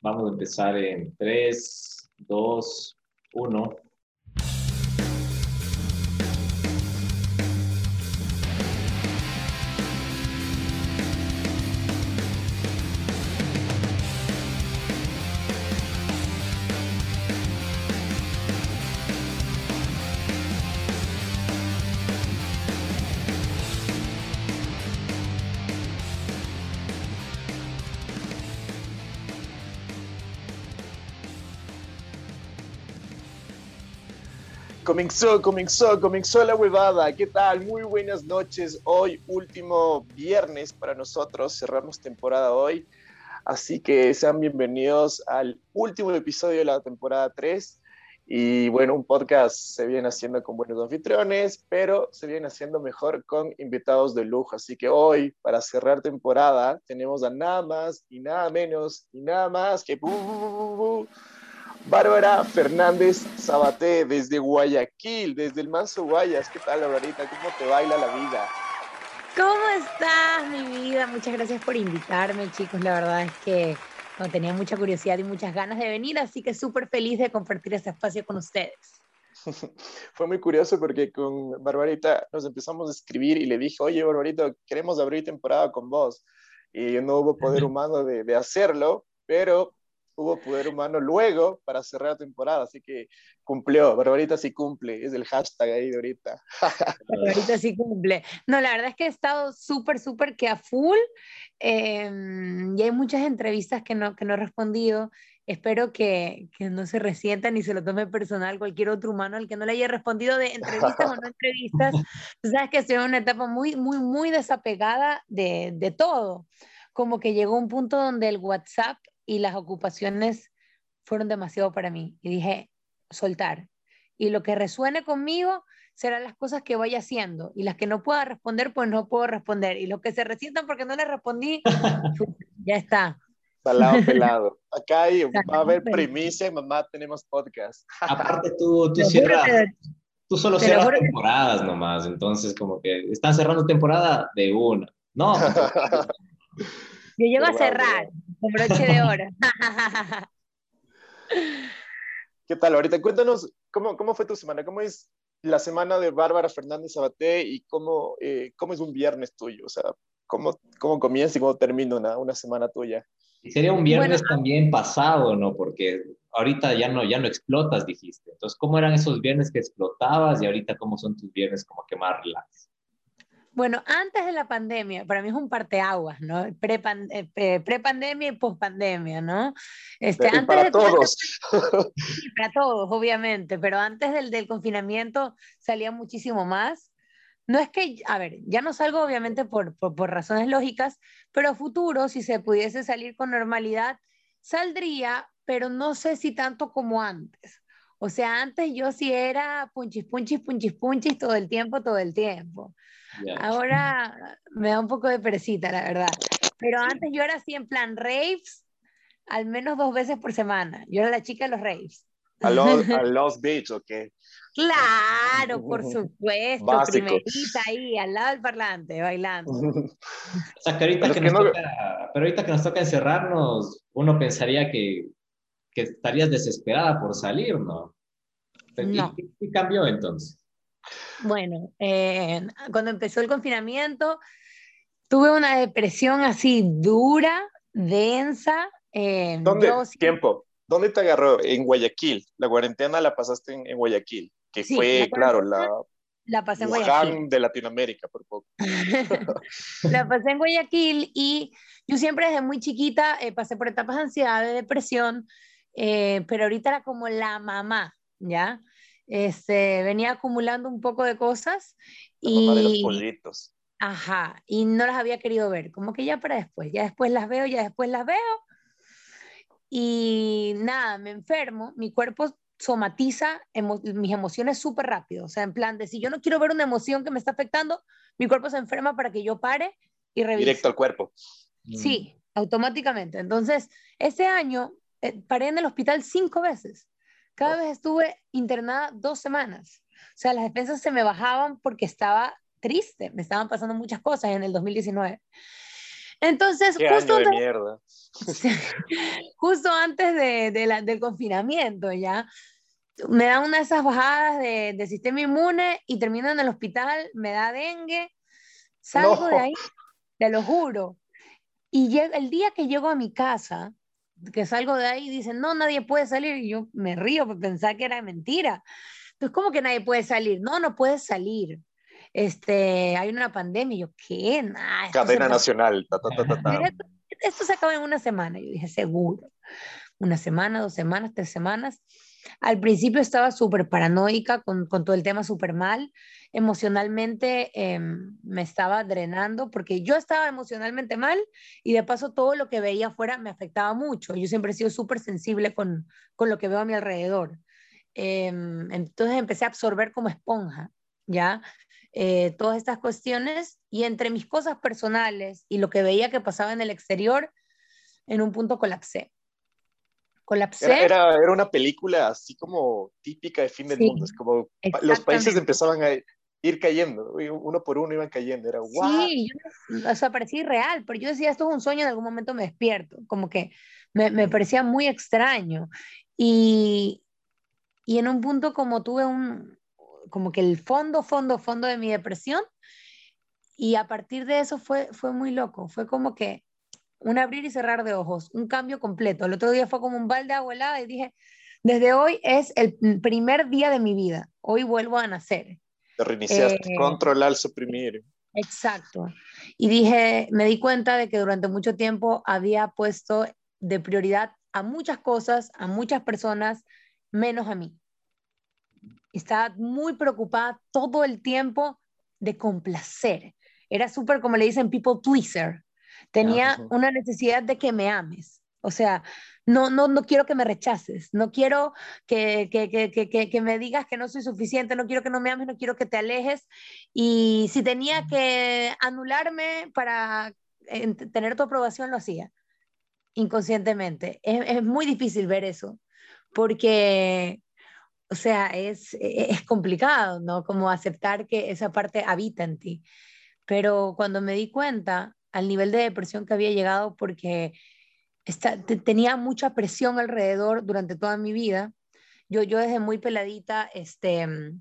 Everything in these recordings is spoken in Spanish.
Vamos a empezar en 3, 2, 1. Comenzó, comenzó, comenzó la huevada. ¿Qué tal? Muy buenas noches. Hoy, último viernes para nosotros. Cerramos temporada hoy. Así que sean bienvenidos al último episodio de la temporada 3. Y bueno, un podcast se viene haciendo con buenos anfitriones, pero se viene haciendo mejor con invitados de lujo. Así que hoy, para cerrar temporada, tenemos a nada más y nada menos y nada más que... Bárbara Fernández Sabaté desde Guayaquil, desde el Manso Guayas. ¿Qué tal, Barbarita? ¿Cómo te baila la vida? ¿Cómo estás, mi vida? Muchas gracias por invitarme, chicos. La verdad es que no, tenía mucha curiosidad y muchas ganas de venir, así que súper feliz de compartir este espacio con ustedes. Fue muy curioso porque con Barbarita nos empezamos a escribir y le dije, oye, Barbarita, queremos abrir temporada con vos. Y no hubo poder humano de, de hacerlo, pero hubo poder humano luego para cerrar la temporada, así que cumplió, Barbarita sí cumple, es el hashtag ahí de ahorita. Barbarita sí cumple. No, la verdad es que he estado súper, súper que a full em, y hay muchas entrevistas que no, que no he respondido. Espero que, que, no se resientan ni se lo tome personal cualquier otro humano al que no le haya respondido de entrevistas o no entrevistas. Tú sabes que estoy en una etapa muy, muy, muy desapegada de, de todo. Como que llegó un punto donde el WhatsApp y las ocupaciones fueron demasiado para mí. Y dije, soltar. Y lo que resuene conmigo serán las cosas que vaya haciendo. Y las que no pueda responder, pues no puedo responder. Y los que se resientan porque no les respondí, ya está. Salado pelado. Acá hay, va a haber primicia, mamá, tenemos podcast. Aparte tú, tú cierras, tú solo cierras temporadas nomás, entonces como que están cerrando temporada de una. No. Yo llego a cerrar con broche de oro. ¿Qué tal? Ahorita cuéntanos cómo, cómo fue tu semana, cómo es la semana de Bárbara Fernández Sabaté y cómo, eh, cómo es un viernes tuyo, o sea, cómo, cómo comienza y cómo termina una, una semana tuya. Y sería un viernes también pasado, ¿no? Porque ahorita ya no, ya no explotas, dijiste. Entonces, ¿cómo eran esos viernes que explotabas y ahorita cómo son tus viernes como que más relax? Bueno, antes de la pandemia, para mí es un parteaguas, ¿no? Eh, pre-pandemia y post-pandemia, ¿no? Este, antes para todos. Sí, para todos, obviamente, pero antes del, del confinamiento salía muchísimo más. No es que, a ver, ya no salgo obviamente por, por, por razones lógicas, pero a futuro, si se pudiese salir con normalidad, saldría, pero no sé si tanto como antes. O sea, antes yo sí era punchis, punchis, punchis, punchis todo el tiempo, todo el tiempo. Ahora me da un poco de perecita, la verdad. Pero antes yo era así en plan raves, al menos dos veces por semana. Yo era la chica de los raves. A los, a los beach, ¿o qué? Claro, por supuesto. Primerita ahí, al lado del parlante, bailando. O sea, que ahorita que, nos toca, pero ahorita que nos toca encerrarnos, uno pensaría que, que estarías desesperada por salir, ¿no? no. ¿Y, ¿Y cambió entonces? Bueno, eh, cuando empezó el confinamiento, tuve una depresión así dura, densa. Eh, ¿Dónde? Tiempo. ¿Dónde te agarró? En Guayaquil. La cuarentena la pasaste en, Guayaquil, que fue, claro, la, la pasé en Guayaquil. de Latinoamérica, por poco. la pasé en Guayaquil y yo siempre desde muy chiquita eh, pasé por etapas de ansiedad, de depresión, eh, pero ahorita era como la mamá, ¿ya? Este, venía acumulando un poco de cosas y... pollitos. Ajá, y no las había querido ver, como que ya para después, ya después las veo, ya después las veo. Y nada, me enfermo, mi cuerpo somatiza mis emociones súper rápido, o sea, en plan de si yo no quiero ver una emoción que me está afectando, mi cuerpo se enferma para que yo pare y revise. Directo al cuerpo. Sí, automáticamente. Entonces, ese año eh, paré en el hospital cinco veces. Cada vez estuve internada dos semanas. O sea, las defensas se me bajaban porque estaba triste, me estaban pasando muchas cosas en el 2019. Entonces, Qué justo año de antes, mierda. justo antes de, de la- del confinamiento, ya, me da una de esas bajadas de, de sistema inmune y termino en el hospital, me da dengue, salgo de No. ahí, te lo juro. Y el día que llego a mi casa, que salgo de ahí, dicen, no, nadie puede salir. Y yo me río por pensar que era mentira. Entonces, ¿cómo que nadie puede salir? No, no puedes salir. Este, hay una pandemia. Y yo, ¿qué? Nah, Cadena nacional. ta, ta, ta, ta, ta. Esto, esto se acaba en una semana. Yo dije, seguro. Una semana, dos semanas, tres semanas. Al principio estaba súper paranoica con, con todo el tema súper mal. Emocionalmente em, me estaba drenando porque yo estaba emocionalmente mal y de paso todo lo que veía afuera me afectaba mucho. Yo siempre he sido súper sensible con, con lo que veo a mi alrededor. Em, entonces empecé a absorber como esponja, ¿ya? Eh, todas estas cuestiones y entre mis cosas personales y lo que veía que pasaba en el exterior, en un punto colapsé. Colapsé. Era, era, era una película así como típica de fin del Sí, mundo. Es como los países empezaban a ir cayendo, uno por uno iban cayendo. Era guau. Sí, yo, o sea, parecía irreal, pero yo decía, esto es un sueño, en algún momento me despierto, como que me, me parecía muy extraño. Y, y en un punto como tuve un, como que el fondo, fondo, fondo de mi depresión, y a partir de eso fue, fue muy loco, fue como que un abrir y cerrar de ojos, un cambio completo. El otro día fue como un balde de agua helada y dije, desde hoy es el primer día de mi vida, hoy vuelvo a nacer. Te reiniciaste. Eh, Controlar, suprimir. Exacto. Y dije, me di cuenta de que durante mucho tiempo había puesto de prioridad a muchas cosas, a muchas personas, menos a mí. Estaba muy preocupada todo el tiempo de complacer. Era súper, como le dicen, people pleaser. Tenía una necesidad de que me ames. O sea, no, no, no quiero que me rechaces, no quiero que, que, que, que, me digas que no soy suficiente, no quiero que no me ames, no quiero que te alejes. Y si tenía que anularme para tener tu aprobación, lo hacía inconscientemente. Es, es muy difícil ver eso, porque, o sea, es, es complicado, ¿no? Como aceptar que esa parte habita en ti. Pero cuando me di cuenta al nivel de depresión que había llegado, porque esta- te- tenía mucha presión alrededor durante toda mi vida, yo, yo desde muy peladita, este, mm,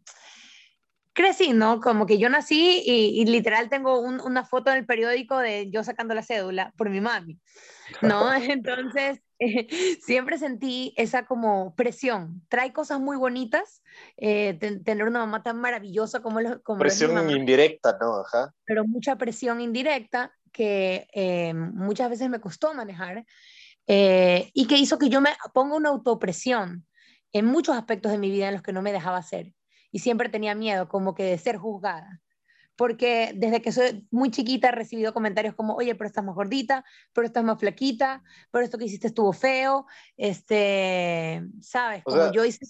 crecí, ¿no? Como que yo nací y, y literal tengo un- una foto en el periódico de yo sacando la cédula por mi mami, ¿no? Entonces, eh, siempre sentí esa como presión. Trae cosas muy bonitas, eh, ten- tener una mamá tan maravillosa como, lo, como Presión indirecta, ¿no? Ajá. pero mucha presión indirecta que eh, muchas veces me costó manejar eh, y que hizo que yo me ponga una autopresión en muchos aspectos de mi vida en los que no me dejaba hacer y siempre tenía miedo como que de ser juzgada. Porque desde que soy muy chiquita he recibido comentarios como, oye, pero estás más gordita, pero estás más flaquita, pero esto que hiciste estuvo feo, este, ¿sabes? O Como sea, yo hice,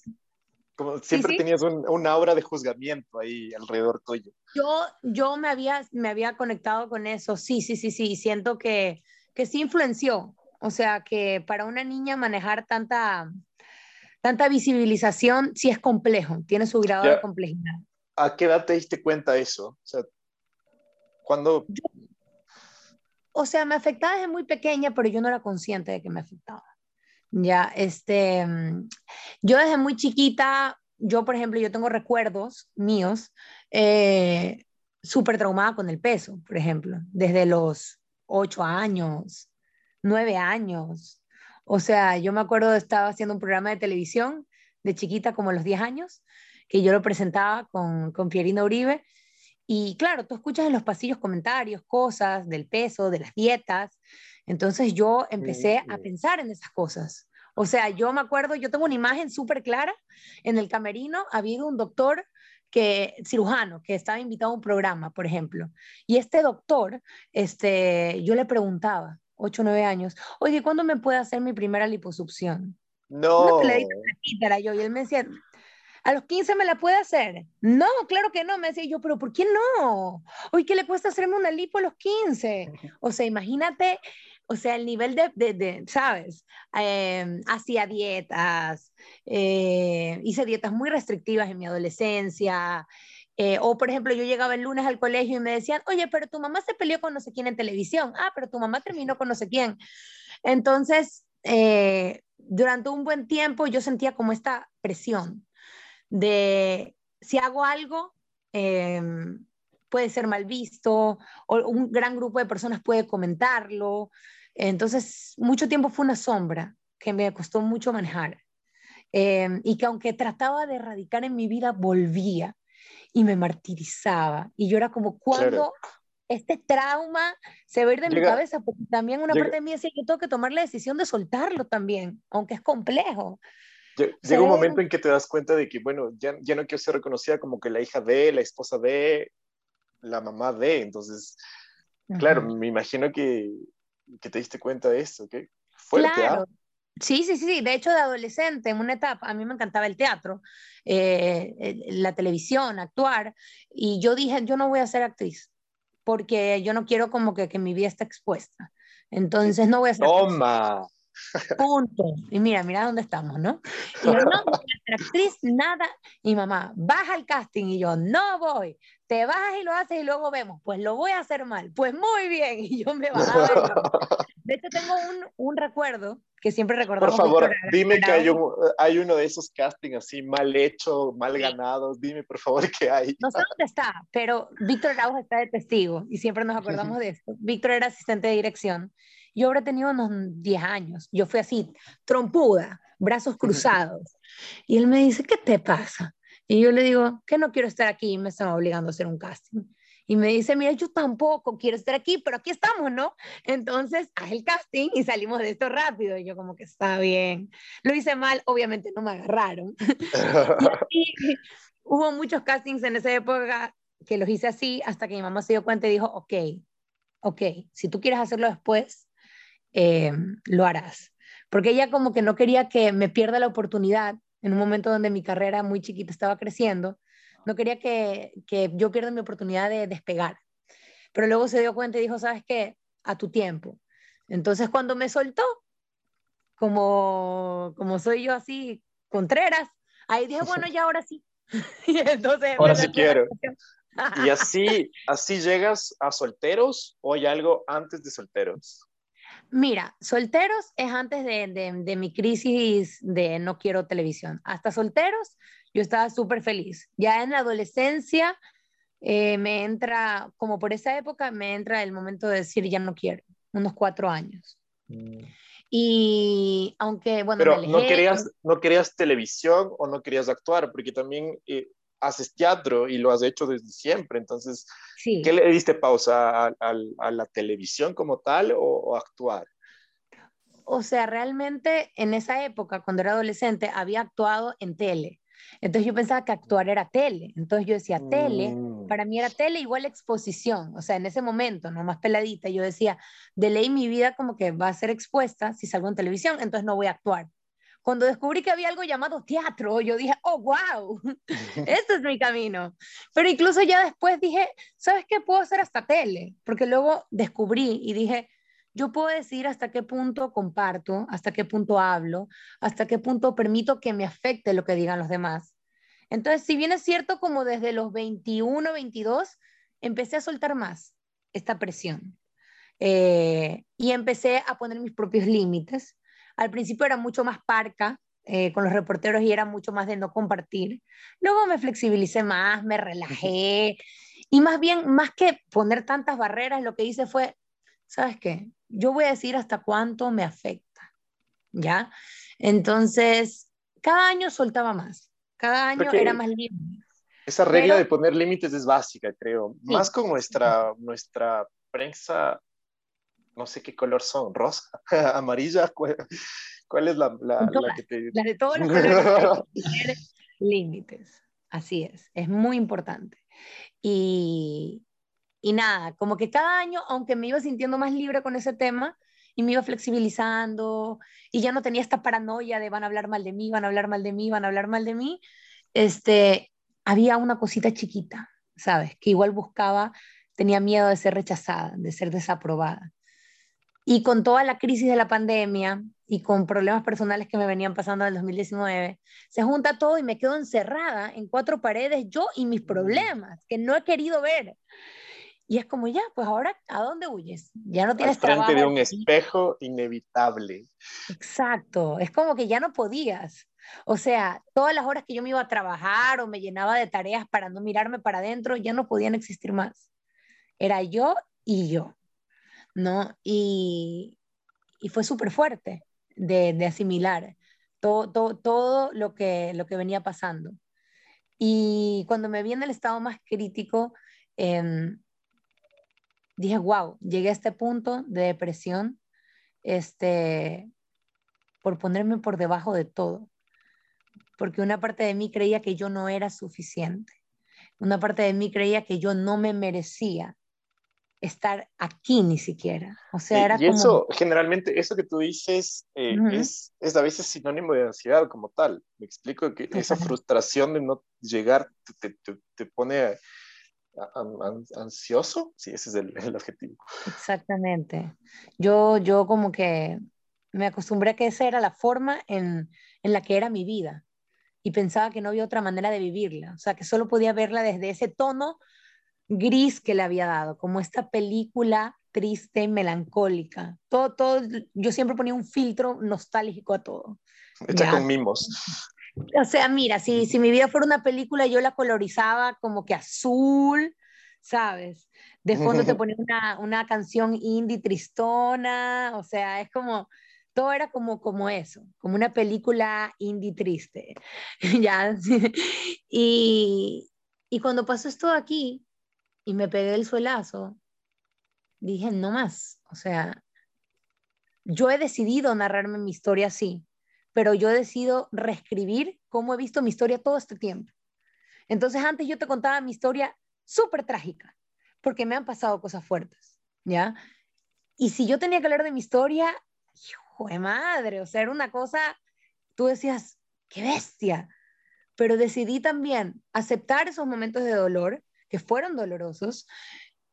Como siempre sí. tenías un, una aura de juzgamiento ahí alrededor tuyo. Yo, yo me, había, me había conectado con eso, sí, sí, sí, sí, siento que, que sí influenció, o sea, que para una niña manejar tanta, tanta visibilización sí es complejo, tiene su grado Ya. de complejidad. ¿A qué edad te diste cuenta de eso? O sea, cuando O sea, me afectaba desde muy pequeña, pero yo no era consciente de que me afectaba. Ya, este, mm, yo desde muy chiquita, yo por ejemplo, yo tengo recuerdos míos eh, súper traumada con el peso, por ejemplo, desde los ocho años, nueve años. O sea, yo me acuerdo estaba haciendo un programa de televisión de chiquita como a los 10 años, que yo lo presentaba con, con Pierina Uribe. Y claro, tú escuchas en los pasillos comentarios, cosas del peso, de las dietas. Entonces yo empecé a pensar en esas cosas. O sea, yo me acuerdo, yo tengo una imagen súper clara. En el camerino había un doctor que, cirujano, que estaba invitado a un programa, por ejemplo. Y este doctor, este, yo le preguntaba, 8 o 9 años, oye, ¿cuándo me puede hacer mi primera liposucción? no, flaquita era yo. Y él me decía, ¿a los 15 me la puede hacer? No, claro que no. Me decía yo, pero ¿por qué no? Oye, ¿qué le cuesta hacerme una lipo a los 15? O sea, imagínate, o sea, el nivel de, de, de ¿sabes? Eh, hacía dietas, eh, hice dietas muy restrictivas en mi adolescencia. Eh, o, por ejemplo, yo llegaba el lunes al colegio y me decían, oye, pero tu mamá se peleó con no sé quién en televisión. Ah, pero tu mamá terminó con no sé quién. Entonces, eh, durante un buen tiempo yo sentía como esta presión de si hago algo, em, puede ser mal visto, o un gran grupo de personas puede comentarlo. Entonces, mucho tiempo fue una sombra que me costó mucho manejar. Em, y que aunque trataba de erradicar en mi vida, volvía y me martirizaba. Y yo era como, ¿cuándo este trauma se va a ir de mi cabeza? Porque también una parte de mí decía, yo tengo que tomar la decisión de soltarlo también, aunque es complejo. Llega un momento en que te das cuenta de que, bueno, ya, ya no quiero ser reconocida como que la hija de, la esposa de, la mamá de. Entonces, claro, me imagino que, que, te diste cuenta de esto, ¿ok? Fuerte, ¿ah? claro. Sí, sí, sí. De hecho, de adolescente, en una etapa, a mí me encantaba el teatro, eh, la televisión, actuar. Y yo dije, yo no voy a ser actriz, porque yo no quiero como que, que mi vida esté expuesta. Entonces no voy a ser Toma. Punto. Y mira, mira dónde estamos, ¿no? Y yo, no, voy a ser actriz, nada. Y mamá, baja el casting. Y yo, no voy. Te bajas y lo haces y luego vemos. Pues lo voy a hacer mal. Pues muy bien. Y yo me bajaba. De hecho, tengo un, un recuerdo que siempre recordamos. Por favor, dime que hay, un, hay, uno de esos castings así mal hecho, mal ganados. Dime, por favor, qué hay. No sé dónde está, pero Víctor Araujo está de testigo y siempre nos acordamos de esto. Víctor era asistente de dirección. Yo habré tenido unos 10 años. Yo fui así, trompuda, brazos cruzados. Y él me dice, ¿qué te pasa? Y yo le digo, que no quiero estar aquí y me están obligando a hacer un casting. Y me dice, mira, yo tampoco quiero estar aquí, pero aquí estamos, ¿no? Entonces, haz el casting y salimos de esto rápido. Y yo como que está bien. Lo hice mal, obviamente no me agarraron. y hubo muchos castings en esa época que los hice así hasta que mi mamá se dio cuenta y dijo, ok, ok, si tú quieres hacerlo después, eh, lo harás. Porque ella como que no quería que me pierda la oportunidad en un momento donde mi carrera muy chiquita estaba creciendo no quería que, que yo pierda mi oportunidad de despegar. Pero luego se dio cuenta y dijo, ¿sabes qué? A tu tiempo. Entonces cuando me soltó, como, como soy yo así, Contreras, ahí dije, bueno, ya ahora sí. y entonces... Ahora sí quiero. ¿Y así, así llegas a solteros o hay algo antes de solteros? Mira, solteros es antes de, de, de, mi crisis de no quiero televisión. Hasta solteros yo estaba súper feliz. Ya en la adolescencia eh, me entra, como por esa época, me entra el momento de decir ya no quiero, unos cuatro años. Mm. Y aunque, bueno, pero no, querías, no querías televisión o no querías actuar, porque también eh, haces teatro y lo has hecho desde siempre. Entonces, ¿qué le diste pausa a, la televisión como tal o, o actuar? O sea, realmente en esa época, cuando era adolescente, había actuado en tele. Entonces yo pensaba que actuar era tele. Entonces yo decía, tele, mm. para mí era tele igual exposición. O sea, en ese momento, no más peladita, yo decía, de ley mi vida como que va a ser expuesta si salgo en televisión, entonces no voy a actuar. Cuando descubrí que había algo llamado teatro, yo dije, oh, wow, este es mi camino. Pero incluso ya después dije, ¿sabes qué? Puedo hacer hasta tele, porque luego descubrí y dije, yo puedo decir hasta qué punto comparto, hasta qué punto hablo, hasta qué punto permito que me afecte lo que digan los demás. Entonces, si bien es cierto, como desde los 21, 22, empecé a soltar más esta presión. Eh, y empecé a poner mis propios límites. Al principio era mucho más parca eh, con los reporteros y era mucho más de no compartir. Luego me flexibilicé más, me relajé y más bien, más que poner tantas barreras, lo que hice fue, ¿sabes qué? yo voy a decir hasta cuánto me afecta, ¿ya? Entonces, cada año soltaba más, cada año era más libre. Esa regla de poner límites es básica, creo. más con nuestra, nuestra prensa, no sé qué color son, rosa, amarilla, ¿cuál, es la, la, que te... La de todos los colores. límites, así es, es muy importante. Y, y nada, como que cada año, aunque me iba sintiendo más libre con ese tema y me iba flexibilizando y ya no tenía esta paranoia de van a hablar mal de mí, van a hablar mal de mí, van a hablar mal de mí, este, había una cosita chiquita, ¿sabes? Que igual buscaba, tenía miedo de ser rechazada, de ser desaprobada. Y con toda la crisis de la pandemia, y con problemas personales que me venían pasando en el 2019, se junta todo y me quedo encerrada en cuatro paredes, yo y mis problemas, que no he querido ver. Y es como, ya, pues ahora, ¿a dónde huyes? Ya no tienes Al frente de un espejo inevitable. Exacto, es como que ya no podías. O sea, todas las horas que yo me iba a trabajar o me llenaba de tareas para no mirarme para adentro, ya no podían existir más. Era yo y yo, ¿no? Y, y fue súper fuerte de, de, asimilar todo, todo, todo lo, que, lo que venía pasando. Y cuando me vi en el estado más crítico, eh, dije, wow, llegué a este punto de depresión este, por ponerme por debajo de todo. Porque una parte de mí creía que yo no era suficiente. Una parte de mí creía que yo no me merecía estar aquí ni siquiera. O sea, era y eso, generalmente, eso que tú dices eh, es, es, a veces sinónimo de ansiedad como tal. Me explico que esa frustración de no llegar te, te, te pone ansioso, sí, ese es el, el, objetivo. Exactamente. Yo, yo como que me acostumbré a que esa era la forma en, en, la que era mi vida y pensaba que no había otra manera de vivirla, o sea, que solo podía verla desde ese tono gris que le había dado, como esta película triste y melancólica. Todo, todo, yo siempre ponía un filtro nostálgico a todo. Hecha con mimos. O sea, mira, si, si mi vida fuera una película, yo la colorizaba como que azul, ¿sabes? De fondo te ponía una, una canción indie tristona, o sea, es como, todo era como, como eso, como una película indie triste, ¿ya? y, y cuando pasó esto aquí y me pegué el suelazo, dije, no más, o sea, yo he decidido narrarme mi historia así, pero yo decido reescribir cómo he visto mi historia todo este tiempo. Entonces antes yo te contaba mi historia súper trágica, porque me han pasado cosas fuertes, ¿ya? Y si yo tenía que hablar de mi historia, hijo de madre, o sea, era una cosa, tú decías, qué bestia, pero decidí también aceptar esos momentos de dolor, que fueron dolorosos,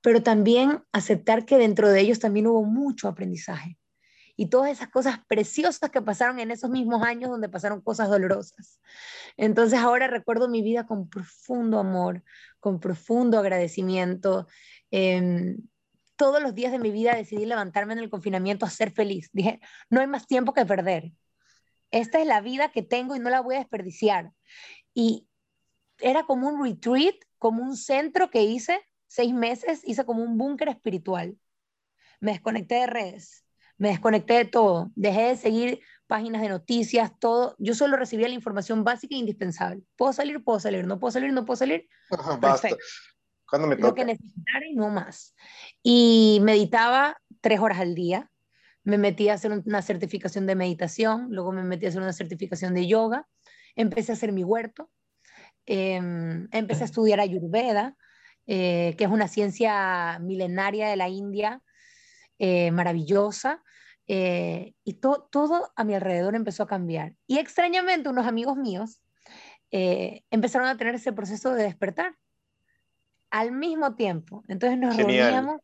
pero también aceptar que dentro de ellos también hubo mucho aprendizaje y todas esas cosas preciosas que pasaron en esos mismos años donde pasaron cosas dolorosas. Entonces ahora recuerdo mi vida con profundo amor, con profundo agradecimiento. Eh, todos los días de mi vida decidí levantarme en el confinamiento a ser feliz. Dije, no hay más tiempo que perder. Esta es la vida que tengo y no la voy a desperdiciar. Y era como un retreat, como un centro que hice seis meses, hice como un búnker espiritual. Me desconecté de redes, me desconecté de todo, dejé de seguir páginas de noticias, todo. Yo solo recibía la información básica e indispensable. ¿Puedo salir? Puedo salir. ¿No puedo salir? ¿No puedo salir? Basta. ¿Cuándo me toca? Lo que necesitara y no más. Y meditaba tres horas al día. Me metí a hacer una certificación de meditación, luego me metí a hacer una certificación de yoga. Empecé a hacer mi huerto. Eh, empecé a estudiar Ayurveda, eh, que es una ciencia milenaria de la India eh, maravillosa. Eh, y todo a mi alrededor empezó a cambiar. Y extrañamente unos amigos míos eh, empezaron a tener ese proceso de despertar al mismo tiempo. Entonces nos reuníamos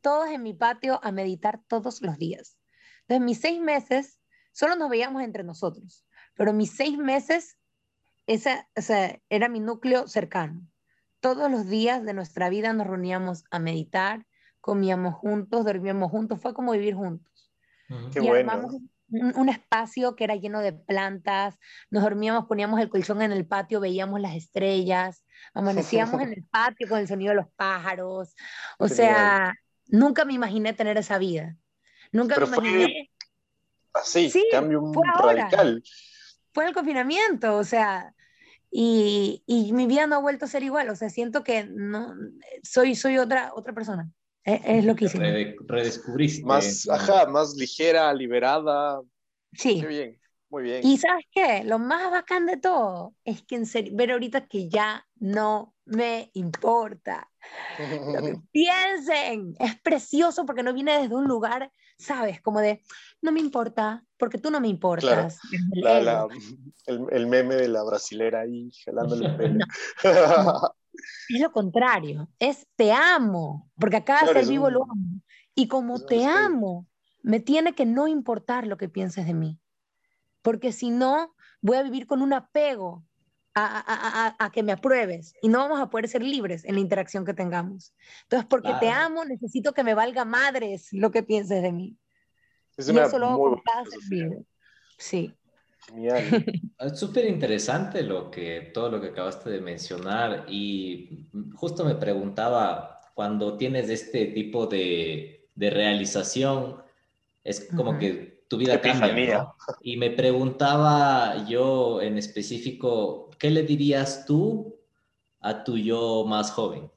todos en mi patio a meditar todos los días. Entonces mis seis meses solo nos veíamos entre nosotros, pero mis seis meses esa, era mi núcleo cercano. Todos los días de nuestra vida nos reuníamos a meditar, comíamos juntos, dormíamos juntos, fue como vivir juntos. Qué y armamos un, un, espacio que era lleno de plantas, nos dormíamos, poníamos el colchón en el patio, veíamos las estrellas, amanecíamos en el patio con el sonido de los pájaros, o sea, nunca me imaginé tener esa vida, nunca Pero me imaginé... Así, sí, cambio fue radical. Fue el confinamiento, o sea, y, y, mi vida no ha vuelto a ser igual, o sea, siento que no, soy, soy otra, otra persona. Es, es lo que hice. redescubriste. Más, ajá, más ligera, liberada. Sí. Qué bien, muy bien. Y sabes qué, lo más bacán de todo es que en serio, ver ahorita que ya no me importa. Lo que piensen, es precioso porque no viene desde un lugar, sabes, como de, no me importa, porque tú no me importas. Claro. La, la, el, el, meme de la brasilera ahí jalándole el pelo. No. No. Es lo contrario, es te amo, porque acá claro, ser vivo un... lo amo. Y como te amo, me tiene que no importar lo que pienses de mí, porque si no, voy a vivir con un apego a, que me apruebes y no vamos a poder ser libres en la interacción que tengamos. Entonces, porque te amo, necesito que me valga madres lo que pienses de mí. Es una muy Sí. Es súper interesante lo que, todo lo que acabaste de mencionar y justo me preguntaba, cuando tienes este tipo de, de realización, es como que tu vida cambia. Y me preguntaba yo en específico, ¿qué le dirías tú a tu yo más joven?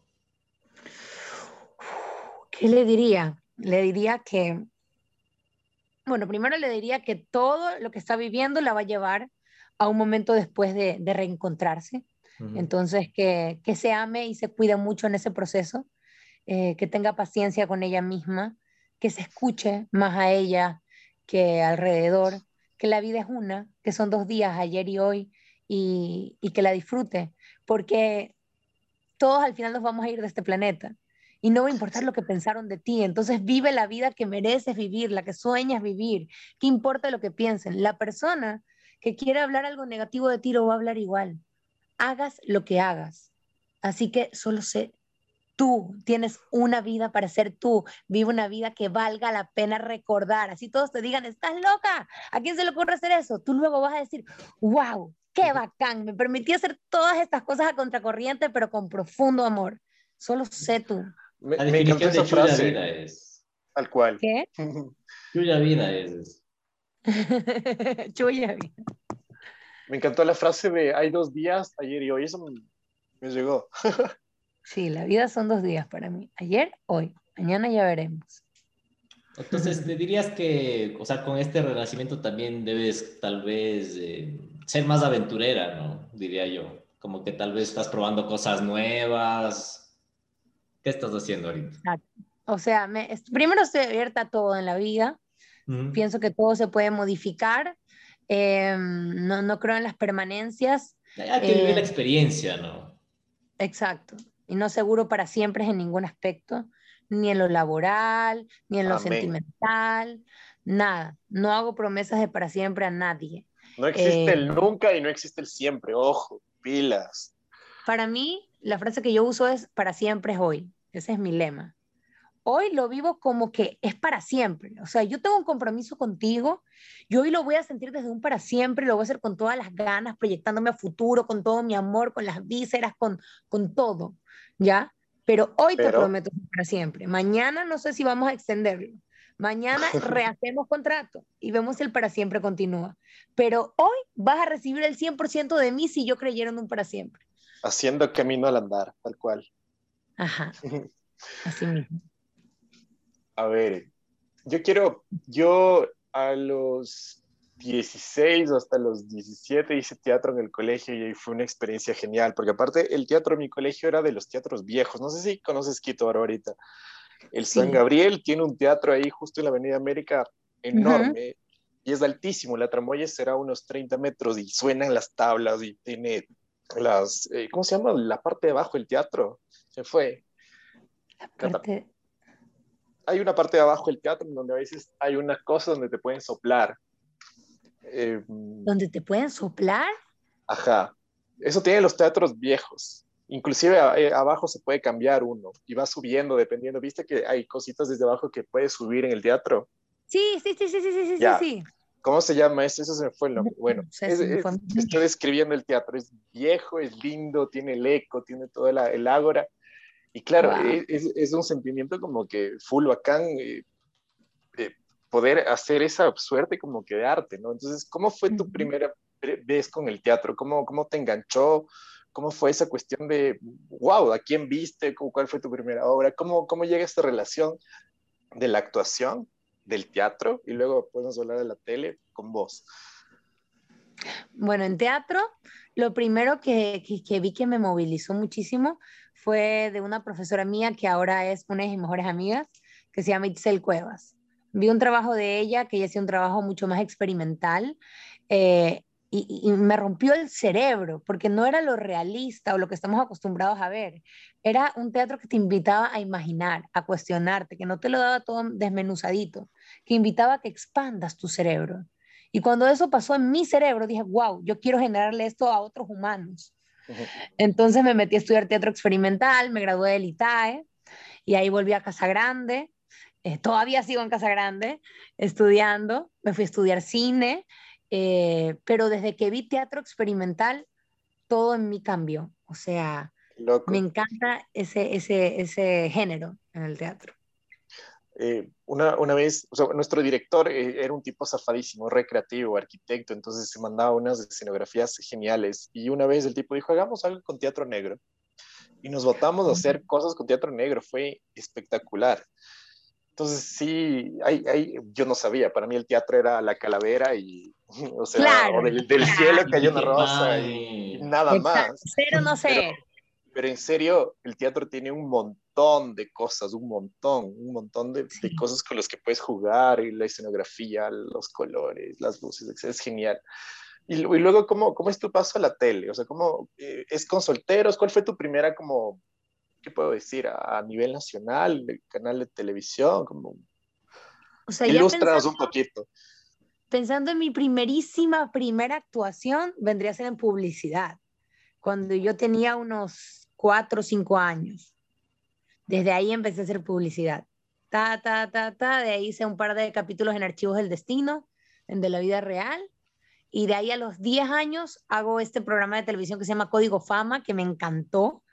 ¿Qué le diría? Le diría que, bueno, primero le diría que todo lo que está viviendo la va a llevar a un momento después de, reencontrarse. Entonces, que, que, se ame y se cuide mucho en ese proceso, eh, que tenga paciencia con ella misma, que se escuche más a ella que alrededor, que la vida es una, que son dos días, ayer y hoy, y, y que la disfrute, porque todos al final nos vamos a ir de este planeta y no va a importar lo que pensaron de ti. Entonces vive la vida que mereces vivir, la que sueñas vivir. ¿Qué importa lo que piensen? La persona que quiere hablar algo negativo de ti lo va a hablar igual. Hagas lo que hagas. Así que solo sé tú, tienes una vida para ser tú, vive una vida que valga la pena recordar. Así todos te digan, estás loca, ¿a quién se le ocurre hacer eso? Tú luego vas a decir, wow, qué bacán, me permití hacer todas estas cosas a contracorriente, pero con profundo amor. Solo sé tú. Me, la definición de chulla vida es. Al cual. ¿Qué? chulla vida es. chulla vida. Me encantó la frase de hay dos días, ayer y hoy. Eso me, me llegó. Sí, la vida son dos días para mí. Ayer, hoy. Mañana ya veremos. Entonces, ¿te dirías que, o sea, con este renacimiento también debes tal vez eh, ser más aventurera, ¿no? Diría yo. Como que tal vez estás probando cosas nuevas. ¿Qué estás haciendo ahorita? O sea, me, primero estoy abierta a todo en la vida. Pienso que todo se puede modificar. Em, no, no creo en las permanencias. Hay que vivir la eh, experiencia, ¿no? Exacto y no seguro para siempre en ningún aspecto, ni en lo laboral, ni en lo sentimental, nada. No hago promesas de para siempre a nadie. No existe el eh, nunca y no existe el siempre, ojo, pilas. Para mí, la frase que yo uso es para siempre es hoy. Ese es mi lema hoy lo vivo como que es para siempre. O sea, yo tengo un compromiso contigo y hoy lo voy a sentir desde un para siempre, lo voy a hacer con todas las ganas, proyectándome a futuro, con todo mi amor, con las vísceras, con, con todo, ¿ya? Pero hoy te prometo para siempre. Mañana no sé si vamos a extenderlo. Mañana rehacemos contrato y vemos si el para siempre continúa. Pero hoy vas a recibir el 100% de mí si yo creyera en un para siempre. Haciendo camino al andar, tal cual. Ajá. Así mismo a ver, yo quiero, yo a los 16 hasta los 17 hice teatro en el colegio y fue una experiencia genial, porque aparte el teatro en mi colegio era de los teatros viejos, no sé si conoces Quito ahorita. El San Gabriel tiene un teatro ahí justo en la Avenida América enorme y es altísimo, la tramoya será unos 30 metros y suenan las tablas y tiene las, eh, ¿cómo se llama? La parte de abajo del teatro, se fue. La parte hay una parte de abajo del teatro donde a veces hay unas cosas donde te pueden soplar. Eh, ¿Donde te pueden soplar? Ajá. Eso tienen los teatros viejos. Inclusive eh, abajo se puede cambiar uno y va subiendo dependiendo. ¿Viste que hay cositas desde abajo que puedes subir en el teatro? Sí, sí, sí, sí, sí, sí, sí, sí. ¿Cómo se llama eso? Eso se me fue el nombre. Bueno, estoy describiendo el teatro. Es viejo, es lindo, tiene el eco, tiene todo el ágora y claro, e, es, es, un sentimiento como que full bacán eh, eh, poder hacer esa suerte como que de arte, ¿no? Entonces, ¿cómo fue tu primera vez con el teatro? ¿Cómo, cómo te enganchó? ¿Cómo fue esa cuestión de, wow, ¿a quién viste? ¿Cuál fue tu primera obra? ¿Cómo, cómo llega esta relación de la actuación, del teatro y luego podemos hablar de la tele con vos? Bueno, en teatro, lo primero que, que, que vi que me movilizó muchísimo fue de una profesora mía que ahora es una de mis mejores amigas, que se llama Itzel Cuevas. Vi un trabajo de ella, que ella hacía un trabajo mucho más experimental, eh, y, me rompió el cerebro, porque no era lo realista o lo que estamos acostumbrados a ver. Era un teatro que te invitaba a imaginar, a cuestionarte, que no te lo daba todo desmenuzadito, que invitaba a que expandas tu cerebro. Y cuando eso pasó en mi cerebro, dije, wow, yo quiero generarle esto a otros humanos. Entonces me metí a estudiar teatro experimental, me gradué del ITAE y ahí volví a Casa Grande. Eh, todavía sigo en Casa Grande estudiando, me fui a estudiar cine, eh, pero desde que vi teatro experimental, todo en mí cambió. O sea, me encanta ese, ese, ese género en el teatro. Eh, una, una, vez, o sea, nuestro director eh, era un tipo zafadísimo, recreativo, arquitecto, entonces se mandaba unas escenografías geniales. Y una vez el tipo dijo, hagamos algo con teatro negro. Y nos votamos a hacer cosas con teatro negro, fue espectacular. Entonces sí, hay, hay, yo no sabía, para mí el teatro era la calavera y, o sea, del, cielo cayó una rosa y, nada más. Pero no sé. Pero, en serio, el teatro tiene un montón de cosas, un montón, un montón de, de, cosas con las que puedes jugar, y la escenografía, los colores, las luces, es genial. Y, y luego, ¿cómo, ¿cómo es tu paso a la tele? O sea, ¿cómo eh, es con solteros? ¿Cuál fue tu primera como ¿qué puedo decir? A, nivel nacional, el canal de televisión, como... O sea, un poquito. Pensando en mi primerísima, primera actuación, vendría a ser en publicidad, cuando yo tenía unos cuatro o cinco años. Desde ahí empecé a hacer publicidad. Ta, ta, ta, ta, de ahí hice un par de capítulos en Archivos del Destino, en De la Vida Real, y de ahí a los 10 años hago este programa de televisión que se llama Código Fama, que me encantó,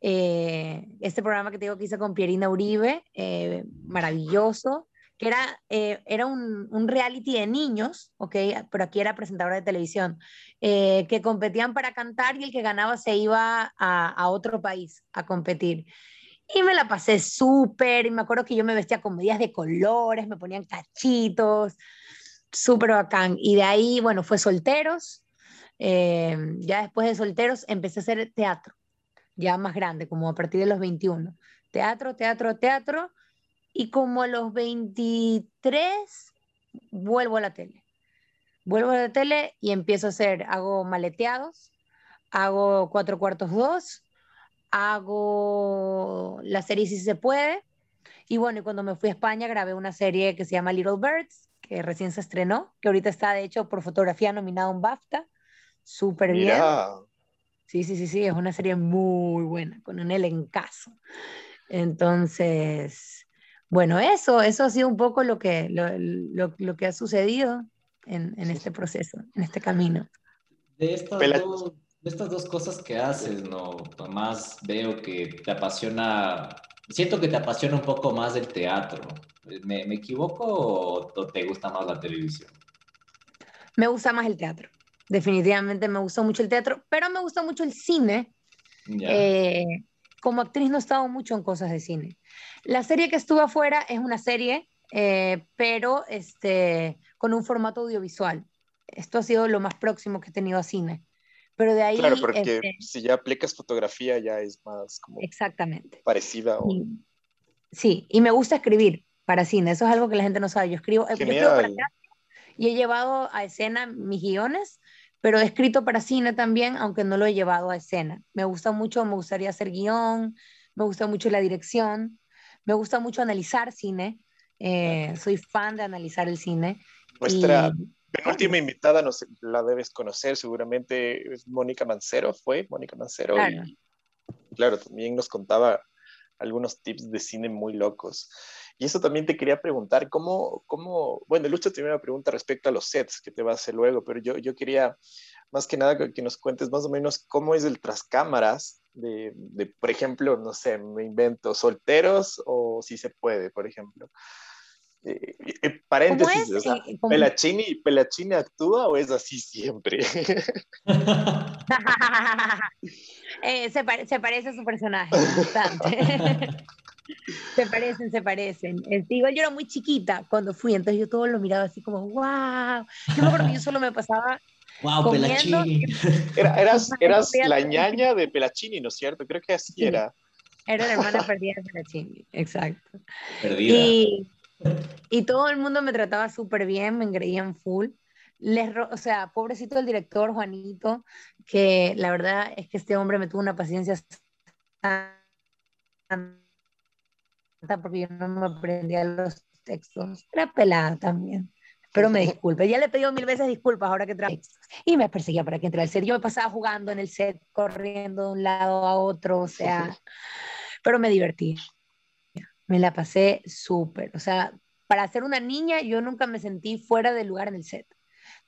eh, este programa que tengo que hice con Pierina Uribe, eh, maravilloso, que era, eh, era un, un, reality de niños, ¿ok? Pero aquí era presentadora de televisión, que competían para cantar y el que ganaba se iba a, otro país a competir. Y me la pasé súper, y me acuerdo que yo me vestía con medias de colores, me ponían cachitos, súper bacán. Y de ahí, bueno, fue Solteros. ya después de Solteros empecé a hacer teatro ya más grande, como a partir de los 21. Teatro, teatro, teatro. Y como a los 23 vuelvo a la tele. Vuelvo a la tele y empiezo a hacer, hago maleteados, hago cuatro cuartos dos, hago la serie Si se puede. Y bueno, y cuando me fui a España grabé una serie que se llama Little Birds, que recién se estrenó, que ahorita está de hecho por fotografía nominada a un BAFTA. Súper bien. Sí, sí, sí, sí, es una serie muy buena, con un elencazo. Entonces, bueno, eso, eso ha sido un poco lo que, lo, lo, que ha sucedido en, en, este proceso, en este camino. De estas, dos, de estas dos cosas que haces, ¿no? Más veo que te apasiona, siento que te apasiona un poco más el teatro. ¿Me, me equivoco o te gusta más la televisión? Me gusta más el teatro definitivamente me gustó mucho el teatro, pero me gustó mucho el cine. Eh, como actriz no he estado mucho en cosas de cine. La serie que estuvo afuera es una serie, eh, pero este, con un formato audiovisual. Esto ha sido lo más próximo que he tenido a cine. Pero de ahí... Claro, porque este si ya aplicas fotografía ya es más como... Exactamente. Parecida. Sí, y me gusta escribir para cine. Eso es algo que la gente no sabe. Yo escribo, yo escribo para y he llevado a escena mis guiones pero he escrito para cine también, aunque no lo he llevado a escena. Me gusta mucho, me gustaría hacer guion, me gusta mucho la dirección, me gusta mucho analizar cine, eh, soy fan de analizar el cine. Nuestra penúltima invitada, no sé, la debes conocer seguramente, es Mónica Mancero, fue Mónica Mancero. Claro. Y, claro, también nos contaba algunos tips de cine muy locos. Y eso también te quería preguntar, ¿cómo, cómo bueno, Lucho tiene una pregunta respecto a los sets que te va a hacer luego, pero yo, yo quería más que nada que nos cuentes más o menos cómo es el tras cámaras de, de, por ejemplo, no sé, me invento, solteros o si se puede, por ejemplo. Eh, eh, paréntesis, o sea, Pelachini, ¿Pelachini actúa o es así siempre? eh, se, se, parece a su personaje bastante. se parecen, se parecen. Este, igual yo era muy chiquita cuando fui, entonces yo todo lo miraba así como, wow. Yo me acuerdo que yo solo me pasaba. Wow, Pelachini. Era, eras eras la ñaña de Pelachini, ¿no es cierto? Creo que así era. Era la hermana perdida de Pelachini, exacto. Perdida. Y, y todo el mundo me trataba súper bien, me engreían full. les, o sea, pobrecito el director Juanito, que la verdad es que este hombre me tuvo una paciencia porque yo no me aprendía los textos. Era pelada también. Pero me disculpe. Ya le he pedido mil veces disculpas ahora que trabajo. Y me perseguía para que entrara al set. Yo me pasaba jugando en el set, corriendo de un lado a otro, o sea. Pero me divertí. Me la pasé súper. O sea, para ser una niña, yo nunca me sentí fuera de lugar en el set.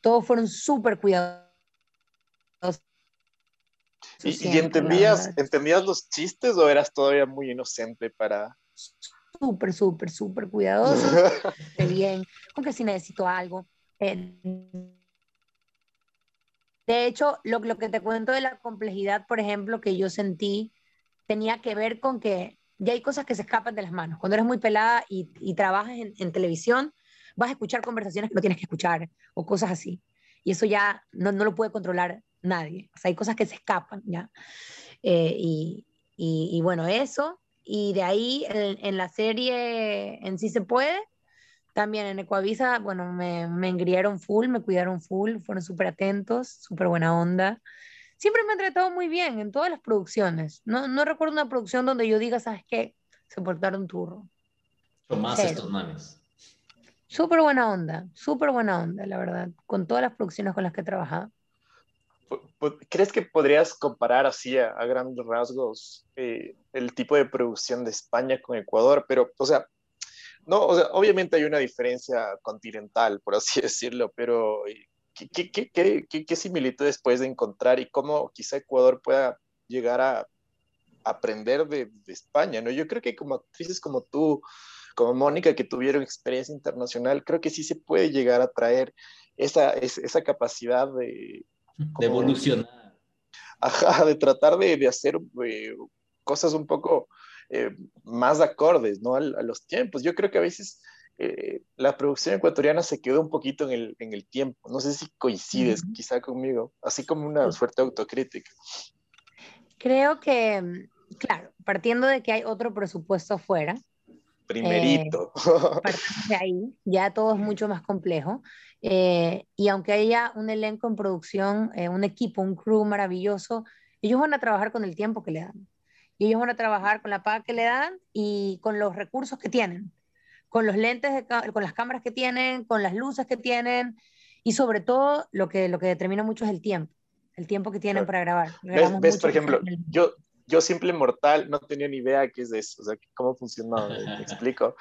Todos fueron súper cuidadosos. ¿Y, entendías, entendías los chistes o eras todavía muy inocente para...? Súper, súper, súper cuidadoso, bien, aunque si necesito algo. Eh, de hecho, lo, lo que te cuento de la complejidad, por ejemplo, que yo sentí, tenía que ver con que ya hay cosas que se escapan de las manos. Cuando eres muy pelada y, y trabajas en, en, televisión, vas a escuchar conversaciones que no tienes que escuchar o cosas así. Y eso ya no, no lo puede controlar nadie. O sea, hay cosas que se escapan, ¿ya? Eh, y, y, bueno, eso. Y de ahí en, en, la serie en sí se puede. También en Ecuavisa, bueno, me, me engrieron full, me cuidaron full, fueron súper atentos, súper buena onda. Siempre me han tratado muy bien en todas las producciones. No, no recuerdo una producción donde yo diga, ¿sabes qué? Se portaron turro. más estos manes. Súper buena onda, súper buena onda, la verdad, con todas las producciones con las que he trabajado. ¿Crees que podrías comparar así a, grandes rasgos eh, el tipo de producción de España con Ecuador? Pero, o sea, no, o sea, obviamente hay una diferencia continental, por así decirlo, pero ¿qué, qué, qué, qué similitudes puedes encontrar y cómo quizá Ecuador pueda llegar a aprender de, de, España? ¿no? Yo creo que como actrices como tú, como Mónica, que tuvieron experiencia internacional, creo que sí se puede llegar a traer esa, esa capacidad de de evolucionar. Ajá, de tratar de, de hacer eh, cosas un poco eh, más acordes, ¿no? A, a, los tiempos. Yo creo que a veces eh, la producción ecuatoriana se quedó un poquito en el, en el tiempo. No sé si coincides uh -huh. quizá conmigo, así como una fuerte autocrítica. Creo que, claro, partiendo de que hay otro presupuesto afuera, primerito. Eh, de ahí, ya todo es mucho más complejo. Eh, y aunque haya un elenco en producción, eh, un equipo, un crew maravilloso, ellos van a trabajar con el tiempo que le dan. Y ellos van a trabajar con la paga que le dan y con los recursos que tienen, con los lentes, de, con las cámaras que tienen, con las luces que tienen. Y sobre todo, lo que, lo que determina mucho es el tiempo, el tiempo que tienen claro. para grabar. ¿Ves, ves por ejemplo, yo, yo simple mortal no tenía ni idea qué es eso, o sea, cómo funcionaba, me explico.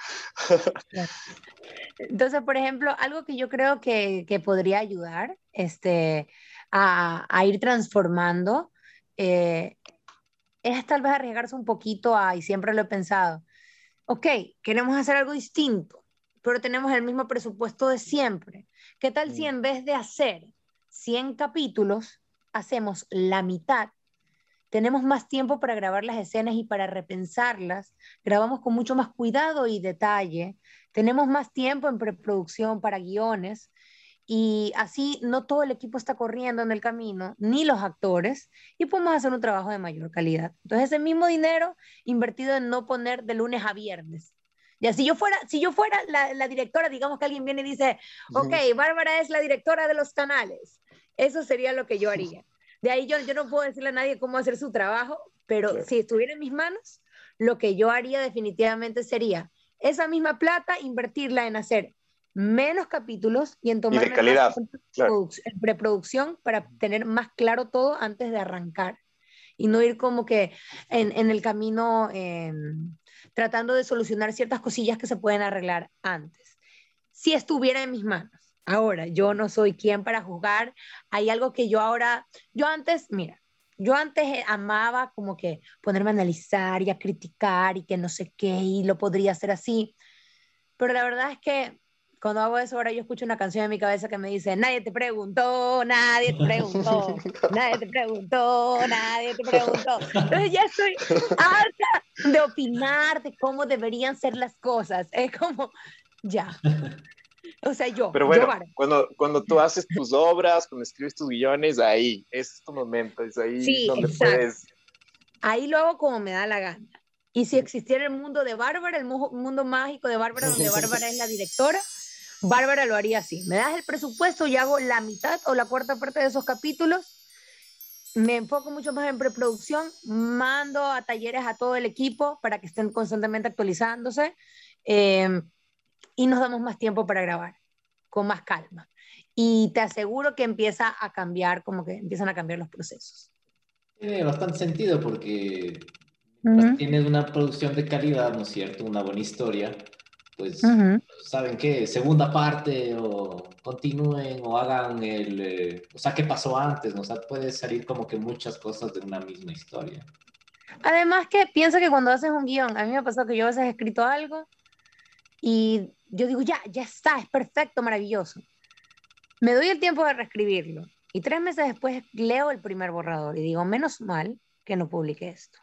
Entonces, por ejemplo, algo que yo creo que, que podría ayudar este, a, a ir transformando eh, es tal vez arriesgarse un poquito a, y siempre lo he pensado, ok, queremos hacer algo distinto, pero tenemos el mismo presupuesto de siempre. ¿Qué tal si en vez de hacer 100 capítulos, hacemos la mitad tenemos más tiempo para grabar las escenas y para repensarlas, grabamos con mucho más cuidado y detalle, tenemos más tiempo en preproducción para guiones y así no todo el equipo está corriendo en el camino, ni los actores, y podemos hacer un trabajo de mayor calidad. Entonces ese mismo dinero invertido en no poner de lunes a viernes. Ya, si yo fuera, si yo fuera la, la directora, digamos que alguien viene y dice, ok, Bárbara es la directora de los canales, eso sería lo que yo haría. De ahí yo, yo no puedo decirle a nadie cómo hacer su trabajo, pero claro. si estuviera en mis manos, lo que yo haría definitivamente sería esa misma plata, invertirla en hacer menos capítulos y en tomar y de calidad, claro. en preproducción para tener más claro todo antes de arrancar y no ir como que en, en el camino eh, tratando de solucionar ciertas cosillas que se pueden arreglar antes. Si estuviera en mis manos. Ahora, yo no soy quien para juzgar. Hay algo que yo ahora, yo antes, mira, yo antes amaba como que ponerme a analizar y a criticar y que no sé qué y lo podría hacer así. Pero la verdad es que cuando hago eso ahora yo escucho una canción en mi cabeza que me dice, nadie te preguntó, nadie te preguntó, nadie te preguntó, nadie te preguntó. Entonces ya estoy harta de opinar de cómo deberían ser las cosas. Es como, ya, o sea, yo. Pero bueno, yo, cuando, cuando tú haces tus obras, cuando escribes tus guiones, ahí, es tu momento, es ahí sí, donde exacto. puedes. Ahí lo hago como me da la gana. Y si existiera el mundo de Bárbara, el mundo mágico de Bárbara, donde Bárbara es la directora, Bárbara lo haría así. Me das el presupuesto y hago la mitad o la cuarta parte de esos capítulos. Me enfoco mucho más en preproducción, mando a talleres a todo el equipo para que estén constantemente actualizándose eh, y nos damos más tiempo para grabar, con más calma. Y te aseguro que empieza a cambiar, como que empiezan a cambiar los procesos. Tiene bastante sentido porque tienes una producción de calidad, ¿no es cierto? Una buena historia pues, ¿saben qué? Segunda parte o continúen o hagan el, eh, o sea, ¿qué pasó antes? O sea, puede salir como que muchas cosas de una misma historia. Además que piensa que cuando haces un guion, a mí me ha pasado que yo a veces he escrito algo y yo digo, ya, ya está, es perfecto, maravilloso. Me doy el tiempo de reescribirlo y tres meses después leo el primer borrador y digo, menos mal que no publiqué esto.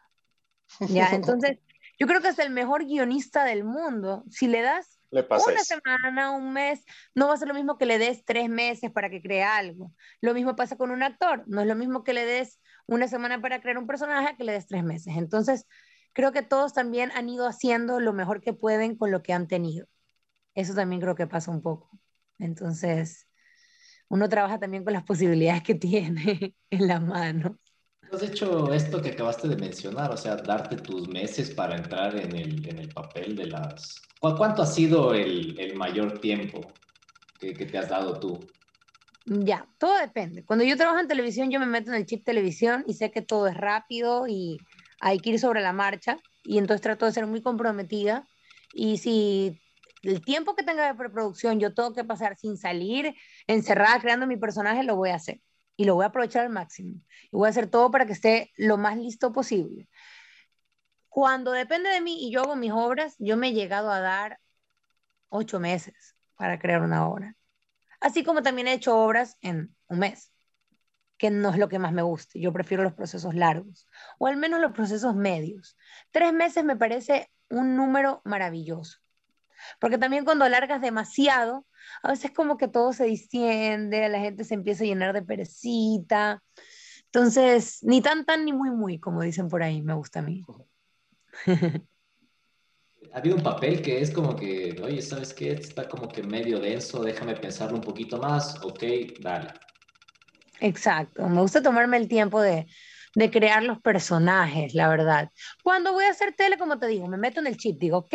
Ya, entonces yo creo que es el mejor guionista del mundo. Si le das una semana, un mes, no va a ser lo mismo que le des tres meses para que cree algo. Lo mismo pasa con un actor. No es lo mismo que le des una semana para crear un personaje que le des tres meses. Entonces, creo que todos también han ido haciendo lo mejor que pueden con lo que han tenido. Eso también creo que pasa un poco. Entonces, uno trabaja también con las posibilidades que tiene en la mano has hecho esto que acabaste de mencionar, o sea, darte tus meses para entrar en el, en el papel de las... ¿Cuánto ha sido el, el mayor tiempo que, que, te has dado tú? Ya, todo depende. Cuando yo trabajo en televisión, yo me meto en el chip televisión y sé que todo es rápido y hay que ir sobre la marcha y entonces trato de ser muy comprometida y si el tiempo que tenga de preproducción yo tengo que pasar sin salir, encerrada creando mi personaje, lo voy a hacer y lo voy a aprovechar al máximo. Y voy a hacer todo para que esté lo más listo posible. Cuando depende de mí y yo hago mis obras, yo me he llegado a dar ocho meses para crear una obra. Así como también he hecho obras en un mes, que no es lo que más me gusta. Yo prefiero los procesos largos, o al menos los procesos medios. Tres meses me parece un número maravilloso. Porque también cuando alargas demasiado, a veces como que todo se distiende, la gente se empieza a llenar de perecita. Entonces, ni tan tan ni muy muy, como dicen por ahí, me gusta a mí. Ha habido un papel que es como que, oye, ¿sabes qué? Está como que medio denso, déjame pensarlo un poquito más, ok, dale. Exacto, me gusta tomarme el tiempo de, de crear los personajes, la verdad. Cuando voy a hacer tele, como te digo, me meto en el chip, digo, ok,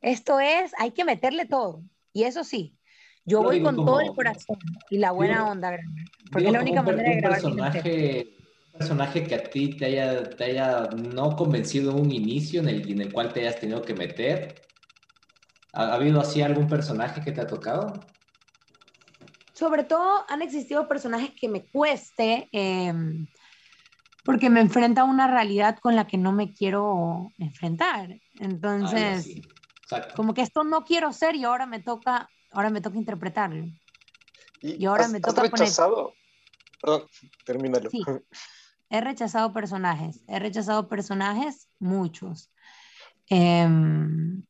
esto es, hay que meterle todo. Y eso sí, yo voy con todo el corazón y la buena onda, porque es la única manera de grabar. Personaje, un personaje que a ti te haya, te haya no convencido un inicio en el, en el cual te hayas tenido que meter. ¿Ha, habido así algún personaje que te ha tocado? Sobre todo han existido personajes que me cueste, em, porque me enfrenta a una realidad con la que no me quiero enfrentar. Entonces, como que esto no quiero ser y ahora me toca, ahora me toca interpretarlo. Y, ahora me toca rechazado? Perdón, termínalo. Sí. He rechazado personajes, he rechazado personajes, muchos. Em,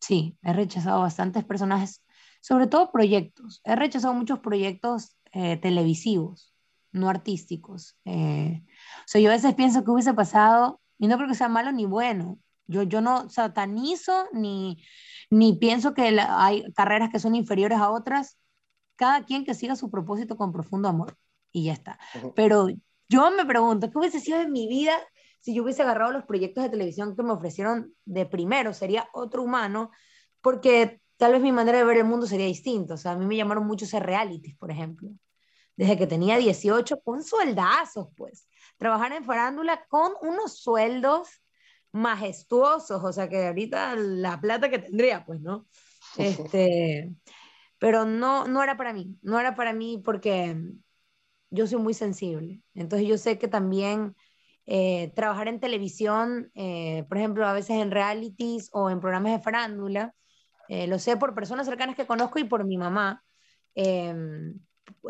sí, he rechazado bastantes personajes, sobre todo proyectos. He rechazado muchos proyectos eh, televisivos, no artísticos. Eh, o sea, yo a veces pienso que hubiese pasado, y no creo que sea malo ni bueno, yo, yo no satanizo ni, ni pienso que hay carreras que son inferiores a otras. Cada quien que siga su propósito con profundo amor y ya está. Pero yo me pregunto, ¿qué hubiese sido en mi vida si yo hubiese agarrado los proyectos de televisión que me ofrecieron de primero? Sería otro humano, porque tal vez mi manera de ver el mundo sería distinta. O sea, a mí me llamaron mucho ser realities, por ejemplo. Desde que tenía 18, con sueldazos, pues. Trabajar en farándula con unos sueldos majestuosos, o sea que ahorita la plata que tendría, pues, ¿no? Este, pero no, no era para mí, no era para mí porque yo soy muy sensible. Entonces yo sé que también eh, trabajar en televisión, eh, por ejemplo, a veces en realities o en programas de farándula, eh, lo sé por personas cercanas que conozco y por mi mamá,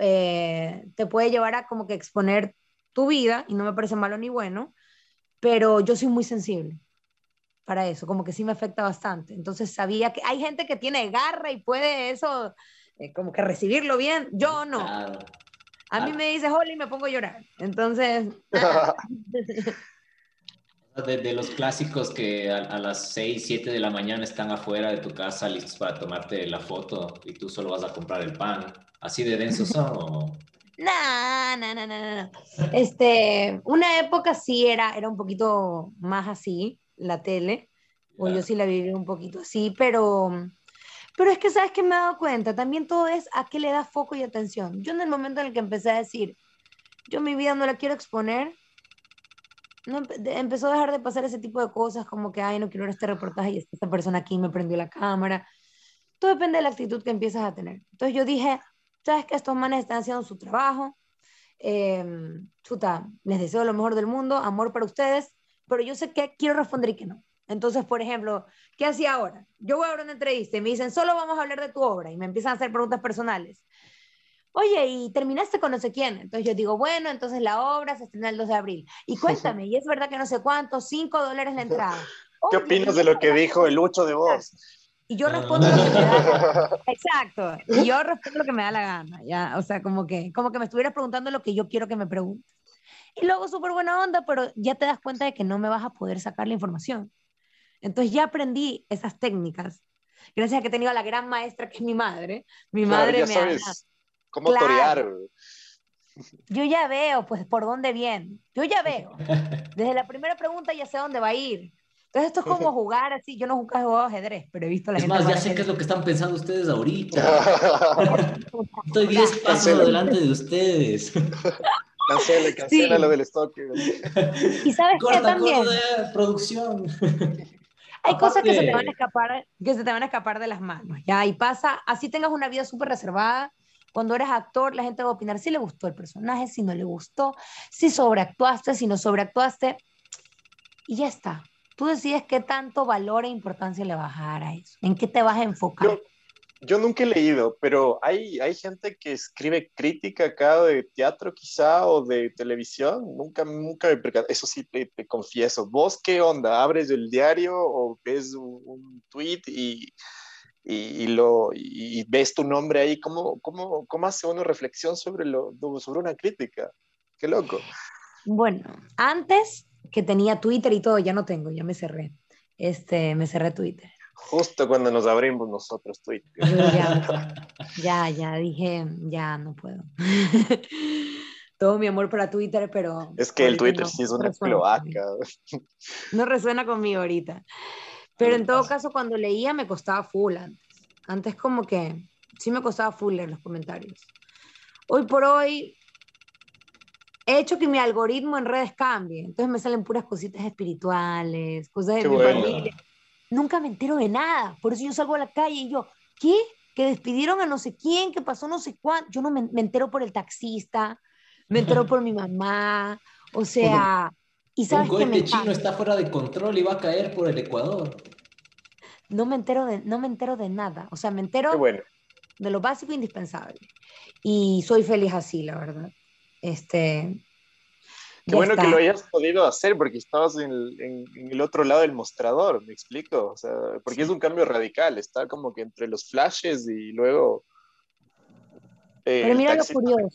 em, te puede llevar a como que exponer tu vida y no me parece malo ni bueno, pero yo soy muy sensible para eso, como que sí me afecta bastante. Entonces sabía que hay gente que tiene garra y puede eso, eh, como que recibirlo bien, yo no. A mí me dice hola y me pongo a llorar. Entonces... De, los clásicos que a, las 6, 7 de la mañana están afuera de tu casa listos para tomarte la foto y tú solo vas a comprar el pan. ¿Así de densos son o...? No, no, no, no, Este, una época sí era, era un poquito más así, la tele, o yo sí la viví un poquito así, pero, pero es que sabes que me he dado cuenta, también todo es a qué le das foco y atención. Yo en el momento en el que empecé a decir, yo mi vida no la quiero exponer, no, empezó a dejar de pasar ese tipo de cosas como que, ay, no quiero ver este reportaje y esta persona aquí me prendió la cámara. Todo depende de la actitud que empiezas a tener. Entonces yo dije, sabes que estos manes están haciendo su trabajo, eh, chuta, les deseo lo mejor del mundo, amor para ustedes, pero yo sé que quiero responder y que no. Entonces, por ejemplo, ¿qué hacía ahora? Yo voy a una entrevista y me dicen, solo vamos a hablar de tu obra y me empiezan a hacer preguntas personales oye, ¿y terminaste con no sé quién? Entonces yo digo, bueno, entonces la obra se estrena el 2 de abril. Y cuéntame, y es verdad que no sé cuánto, 5 dólares la entrada. ¿Qué opinas de lo que dijo el 8 de vos? Y yo respondo lo que me da la gana. Exacto. Y yo respondo lo que me da la gana, ya. O sea, como que, como que me estuvieras preguntando lo que yo quiero que me preguntes. Y luego súper buena onda, pero ya te das cuenta de que no me vas a poder sacar la información. Entonces ya aprendí esas técnicas. Gracias a que he tenido a la gran maestra que es mi madre. Mi madre me ha cómo torear. Yo ya veo, pues, por dónde viene. Yo ya veo. Desde la primera pregunta ya sé dónde va a ir. Entonces esto es como jugar así. Yo no nunca he jugado ajedrez, pero he visto la es gente. Es más, ya sé qué es lo que están pensando ustedes ahorita. Estoy 10 pasos delante de ustedes. Cancela, cancela lo del stock. Y sabes qué también. de producción. Hay cosas que se te van a escapar, que se te van a escapar de las manos, ya, y pasa, así tengas una vida súper reservada, cuando eres actor, la gente va a opinar si le gustó el personaje, si no le gustó, si sobreactuaste, si no sobreactuaste. Y ya está. Tú decides qué tanto valor e importancia le vas a dar a eso. ¿En qué te vas a enfocar? Yo, nunca he leído, pero hay, hay gente que escribe crítica acá de teatro quizá o de televisión. Nunca, nunca me Eso sí te, confieso. ¿Vos qué onda? ¿Abres el diario o ves un, un tweet y y, lo, y ves tu nombre ahí, ¿cómo, cómo, cómo hace uno reflexión sobre, lo, sobre una crítica? Qué loco. Bueno, antes que tenía Twitter y todo, ya no tengo, ya me cerré. Este, me cerré Twitter. Justo cuando nos abrimos nosotros Twitter. Ya, ya, dije, ya no puedo. todo mi amor para Twitter, pero... Es que el Twitter sí es una cloaca. No resuena conmigo ahorita. Pero en todo caso, cuando leía me costaba full antes. Antes como que sí me costaba full leer los comentarios. Hoy por hoy he hecho que mi algoritmo en redes cambie. Entonces me salen puras cositas espirituales, cosas de mi familia. Nunca me entero de nada. Por eso yo salgo a la calle y yo, ¿qué? Que despidieron a no sé quién, que pasó no sé cuánto. Yo no me, me entero por el taxista, me entero por mi mamá. O sea, y sabes Un cohete chino está fuera de control y va a caer por el Ecuador. No me entero de, no me entero de nada. O sea, me entero de lo básico e indispensable. Y soy feliz así, la verdad. Este, Qué bueno que lo hayas podido hacer porque estabas en el, otro lado del mostrador, ¿me explico? O sea, porque es un cambio radical, está como que entre los flashes y luego... Eh, Pero mira lo curioso.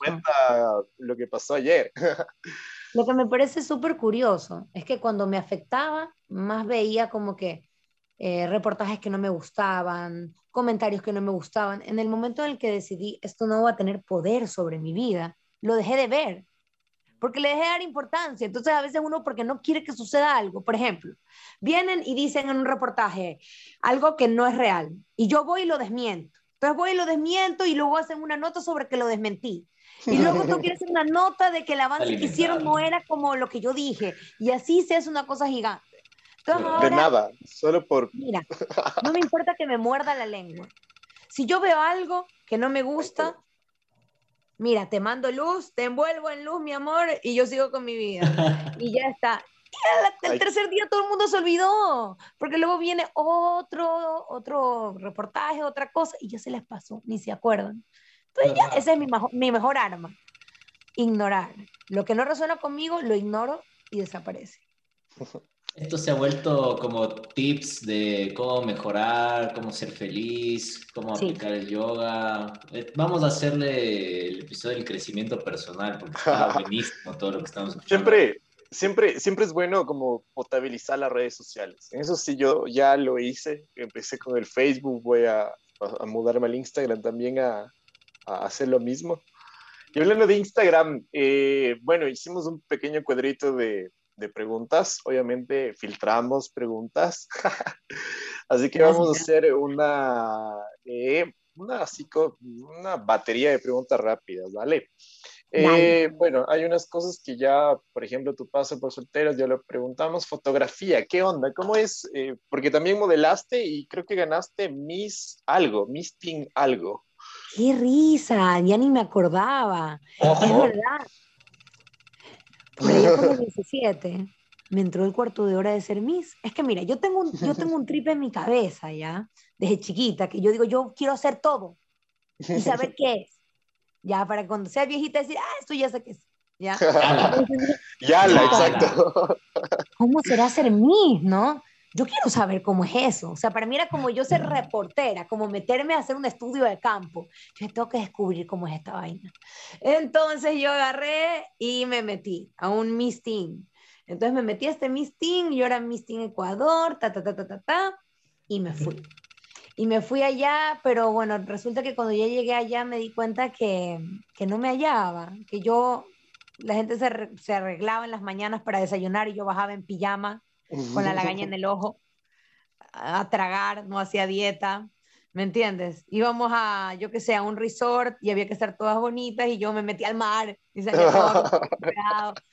lo que pasó ayer. Lo que me parece súper curioso es que cuando me afectaba, más veía como que eh, reportajes que no me gustaban, comentarios que no me gustaban. En el momento en el que decidí, esto no va a tener poder sobre mi vida, lo dejé de ver, porque le dejé de dar importancia. Entonces a veces uno, porque no quiere que suceda algo, por ejemplo, vienen y dicen en un reportaje algo que no es real, y yo voy y lo desmiento. Entonces voy y lo desmiento y luego hacen una nota sobre que lo desmentí. Y luego tú quieres hacer una nota de que el avance que hicieron no era como lo que yo dije. Y así se hace una cosa gigante. de nada, solo por... Mira, no me importa que me muerda la lengua. Si yo veo algo que no me gusta, mira, te mando luz, te envuelvo en luz, mi amor, y yo sigo con mi vida. Y ya está. El tercer día todo el mundo se olvidó, porque luego viene otro, otro reportaje, otra cosa, y ya se les pasó, ni se acuerdan. Entonces ya, esa es mi, mi mejor arma. Ignorar. Lo que no resuena conmigo, lo ignoro y desaparece. Esto se ha vuelto como tips de cómo mejorar, cómo ser feliz, cómo aplicar el yoga. Eh, vamos a hacerle el episodio del crecimiento personal, porque está buenísimo todo lo que estamos escuchando. Siempre, siempre, siempre es bueno como potabilizar las redes sociales. Eso sí, yo ya lo hice. Empecé con el Facebook, voy a, a mudarme al Instagram también a, a, hacer lo mismo. Y hablando de Instagram, eh, bueno, hicimos un pequeño cuadrito de, de preguntas. Obviamente filtramos preguntas. así que vamos a hacer una, eh, una, una batería de preguntas rápidas, ¿vale? Eh, bueno, hay unas cosas que ya, por ejemplo, tu paso por solteros, ya lo preguntamos. Fotografía, ¿qué onda? ¿Cómo es? Eh, porque también modelaste y creo que ganaste Miss algo, Miss Teen algo. ¡Qué risa! Ya ni me acordaba. Es verdad. Por ahí por los 17 me entró el cuarto de hora de ser Miss. Es que mira, yo tengo un, yo tengo un trip en mi cabeza ya, desde chiquita, que yo digo, yo quiero hacer todo y saber qué es. Ya, para cuando sea viejita decir, ah, esto ya sé qué es. Ya, ya la, exacto. ¿Cómo será ser Miss, no? Yo quiero saber cómo es eso. O sea, para mí era como yo ser reportera, como meterme a hacer un estudio de campo. Yo tengo que descubrir cómo es esta vaina. Entonces yo agarré y me metí a un Miss Teen. Entonces me metí a este Miss Teen, yo era Miss Teen Ecuador, ta, ta, ta, ta, ta, ta, y me fui. Y me fui allá, pero bueno, resulta que cuando ya llegué allá me di cuenta que, que no me hallaba, que yo, la gente se, se, arreglaba en las mañanas para desayunar y yo bajaba en pijama con la lagaña en el ojo a tragar, no hacía dieta, ¿me entiendes? Íbamos a, yo que sé, a un resort y había que estar todas bonitas y yo me metí al mar y salía todo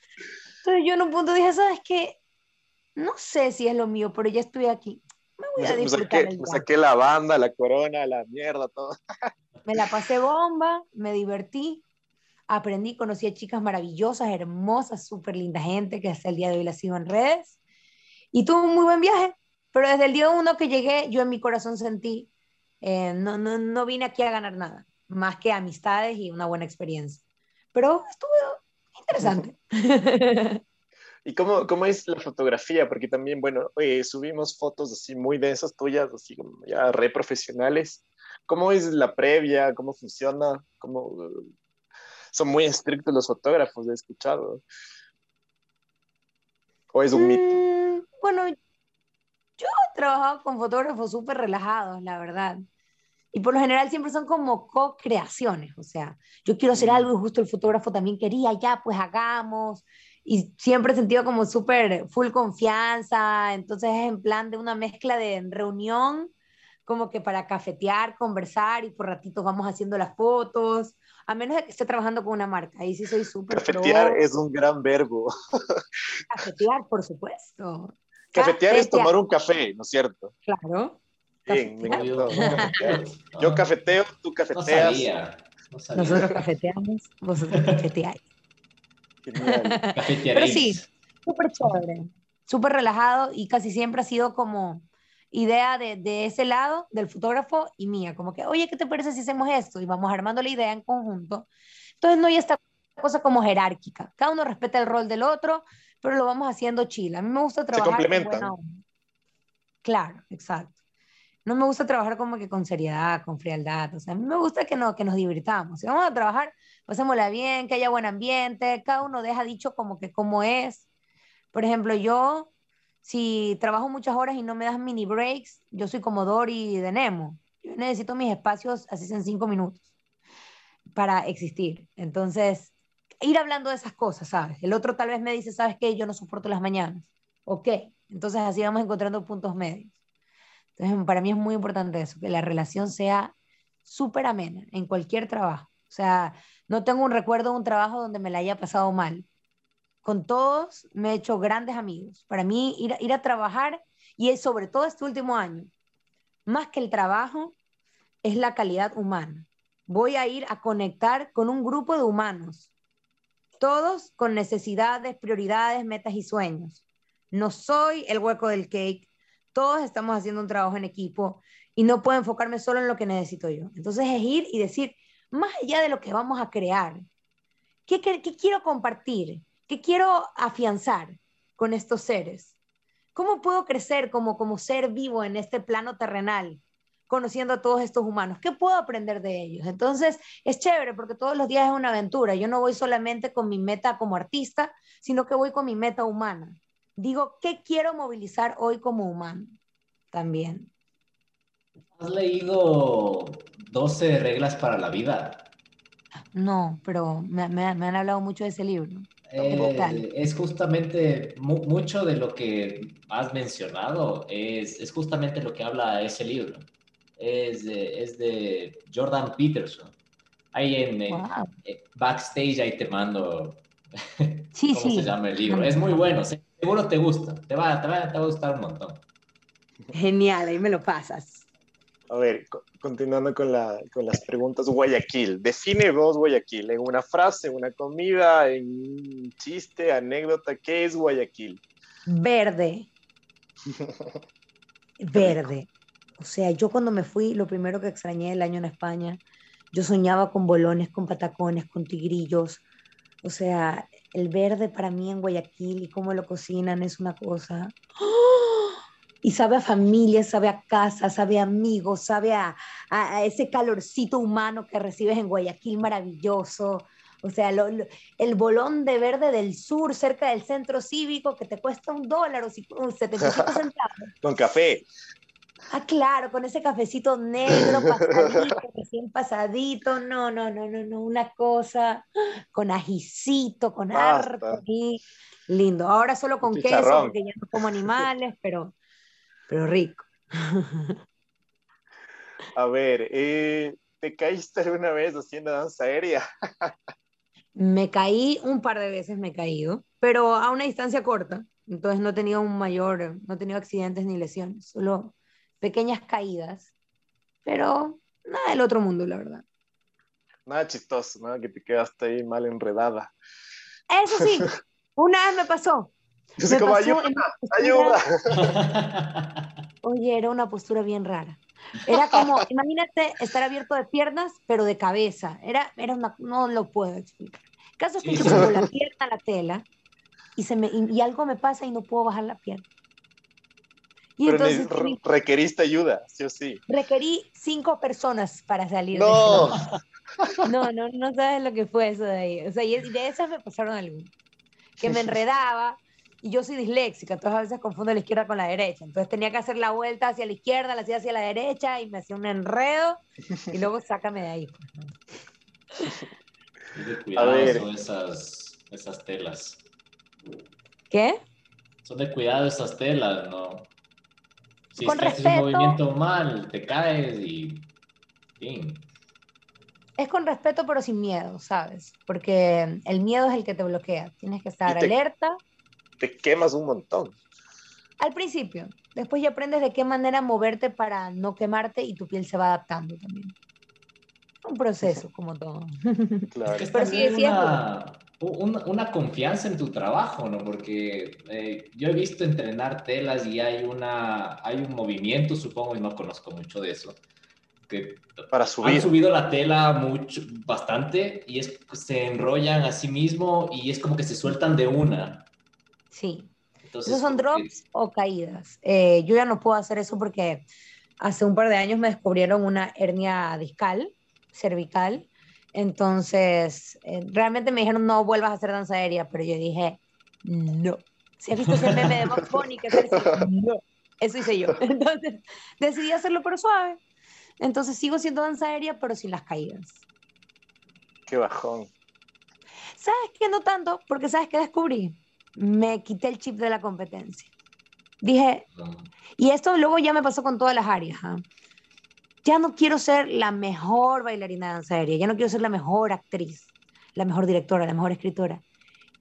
Entonces yo en un punto dije, ¿sabes qué? No sé si es lo mío, pero ya estoy aquí. Me voy a disfrutar. Me saqué, me saqué la banda, la corona, la mierda, todo. Me la pasé bomba, me divertí, aprendí, conocí a chicas maravillosas, hermosas, súper linda gente que hasta el día de hoy las sigo en redes. Y tuve un muy buen viaje, pero desde el día uno que llegué, yo en mi corazón sentí, eh, no, no, no vine aquí a ganar nada, más que amistades y una buena experiencia. Pero estuvo interesante. ¿Y cómo, cómo, es la fotografía? Porque también, bueno, eh, subimos fotos así muy densas tuyas, así como ya re profesionales. ¿Cómo es la previa? ¿Cómo funciona? ¿Cómo... Son muy estrictos los fotógrafos, he escuchado. ¿O es un mito? Mm, bueno, yo he trabajado con fotógrafos súper relajados, la verdad. Y por lo general siempre son como co-creaciones, o sea, yo quiero hacer algo y justo el fotógrafo también quería, ya, pues hagamos. Y siempre he sentido como súper full confianza, entonces es en plan de una mezcla de reunión, como que para cafetear, conversar y por ratitos vamos haciendo las fotos, a menos de que esté trabajando con una marca, ahí sí soy súper... Cafetear es un gran verbo. Cafetear, por supuesto. Cafetear, es tomar un café, ¿no es cierto? Claro. Bien, me Yo cafeteo, tú cafeteas. Nosotros cafeteamos, vosotros cafeteáis. Pero sí, súper chévere, súper relajado y casi siempre ha sido como idea de, de, ese lado, del fotógrafo y mía, como que, oye, ¿qué te parece si hacemos esto? Y vamos armando la idea en conjunto. Entonces no hay esta cosa como jerárquica, cada uno respeta el rol del otro, pero lo vamos haciendo chila. A mí me gusta trabajar. Se complementan. claro, exacto no me gusta trabajar como que con seriedad, con frialdad, o sea, a mí me gusta que, no, que nos divirtamos. Si vamos a trabajar, pasémosla bien, que haya buen ambiente, cada uno deja dicho como que cómo es. Por ejemplo, yo, si trabajo muchas horas y no me das mini breaks, yo soy como Dory de Nemo. Yo necesito mis espacios así en cinco minutos para existir. Entonces, ir hablando de esas cosas, ¿sabes? El otro tal vez me dice, ¿sabes qué? Yo no soporto las mañanas. Ok, entonces así vamos encontrando puntos medios. Entonces, para mí es muy importante eso, que la relación sea súper amena en cualquier trabajo. O sea, no tengo un recuerdo de un trabajo donde me la haya pasado mal. Con todos me he hecho grandes amigos. Para mí, ir, a trabajar, y es sobre todo este último año, más que el trabajo, es la calidad humana. Voy a ir a conectar con un grupo de humanos, todos con necesidades, prioridades, metas y sueños. No soy el hueco del cake, todos estamos haciendo un trabajo en equipo y no puedo enfocarme solo en lo que necesito yo. Entonces es ir y decir, más allá de lo que vamos a crear, ¿qué, qué, quiero compartir? ¿Qué quiero afianzar con estos seres? ¿Cómo puedo crecer como, como ser vivo en este plano terrenal? conociendo a todos estos humanos? ¿Qué puedo aprender de ellos? Entonces, es chévere porque todos los días es una aventura. Yo no voy solamente con mi meta como artista, sino que voy con mi meta humana. Digo, ¿qué quiero movilizar hoy como humano? También. ¿Has leído 12 reglas para la vida? No, pero me, han hablado mucho de ese libro. Eh, es justamente mucho de lo que has mencionado, es, es, justamente lo que habla ese libro. Es de, es de Jordan Peterson. Ahí en, backstage, ahí te mando sí, cómo se llama el libro. Es muy bueno, seguro te gusta, te va, te va, te va a gustar un montón. Genial, ahí me lo pasas. A ver, continuando con, la, con, las preguntas, Guayaquil. Define vos Guayaquil en una frase, una comida, en un chiste, anécdota. ¿Qué es Guayaquil? Verde. Verde. O sea, yo cuando me fui, lo primero que extrañé el año en España, yo soñaba con bolones, con patacones, con tigrillos. O sea, el verde para mí en Guayaquil y cómo lo cocinan es una cosa. ¡Oh! Y sabe a familia, sabe a casa, sabe a amigos, sabe a, ese calorcito humano que recibes en Guayaquil maravilloso. O sea, el bolón de verde del sur, cerca del centro cívico, que te cuesta un dólar o 75 centavos. Con café. Ah, claro, con ese cafecito negro, pasadito, recién pasadito. No, no, no, no, no, una cosa con ajicito, con harto. Lindo. Ahora solo con queso, porque ya no como animales, pero pero rico. A ver, eh, ¿te caíste alguna vez haciendo danza aérea? me caí un par de veces, me he caído, pero a una distancia corta. Entonces no he tenido un mayor, no he tenido accidentes ni lesiones, solo pequeñas caídas. Pero nada del otro mundo, la verdad. Nada chistoso, nada que te quedaste ahí mal enredada. Eso sí, una vez me pasó. Ayuda, Oye, era una postura bien rara. Era como, imagínate estar abierto de piernas, pero de cabeza. Era, era una, no lo puedo explicar. El caso es que yo pongo la pierna a la tela y, se me, y, algo me pasa y no puedo bajar la pierna. Y pero entonces, requeriste ayuda, sí o sí. Requerí cinco personas para salir no. No, no, no sabes lo que fue eso de ahí. O sea, y de esas me pasaron algunas. Que me enredaba, y yo soy disléxica, entonces a veces confundo la izquierda con la derecha. Entonces tenía que hacer la vuelta hacia la izquierda, la hacía hacia la derecha y me hacía un enredo y luego sácame de ahí. a ver. esas, esas telas. ¿Qué? Son de cuidado esas telas, ¿no? Si con es un movimiento mal, te caes y... Es con respeto pero sin miedo, ¿sabes? Porque el miedo es el que te bloquea. Tienes que estar alerta te quemas un montón. Al principio, después ya aprendes de qué manera moverte para no quemarte y tu piel se va adaptando también. Un proceso, como todo. Claro. Pero sí, una, una, confianza en tu trabajo, ¿no? Porque eh, yo he visto entrenar telas y hay, una, hay un movimiento, supongo, y no conozco mucho de eso, que para subir. han subido la tela mucho, bastante y es, se enrollan a sí mismo y es como que se sueltan de una. Sí. Esos son drops o caídas. Eh, yo ya no puedo hacer eso porque hace un par de años me descubrieron una hernia discal, cervical. Entonces, eh, realmente me dijeron, no vuelvas a hacer danza aérea, pero yo dije, no. Si has visto ese meme de Bob Bunny, que es no. Eso hice yo. Entonces, decidí hacerlo pero suave. Entonces, sigo siendo danza aérea, pero sin las caídas. Qué bajón. ¿Sabes qué? No tanto, porque ¿sabes qué descubrí? Me quité el chip de la competencia. Dije, y esto luego ya me pasó con todas las áreas. ¿ah? Ya no quiero ser la mejor bailarina de danza aérea, ya no quiero ser la mejor actriz, la mejor directora, la mejor escritora.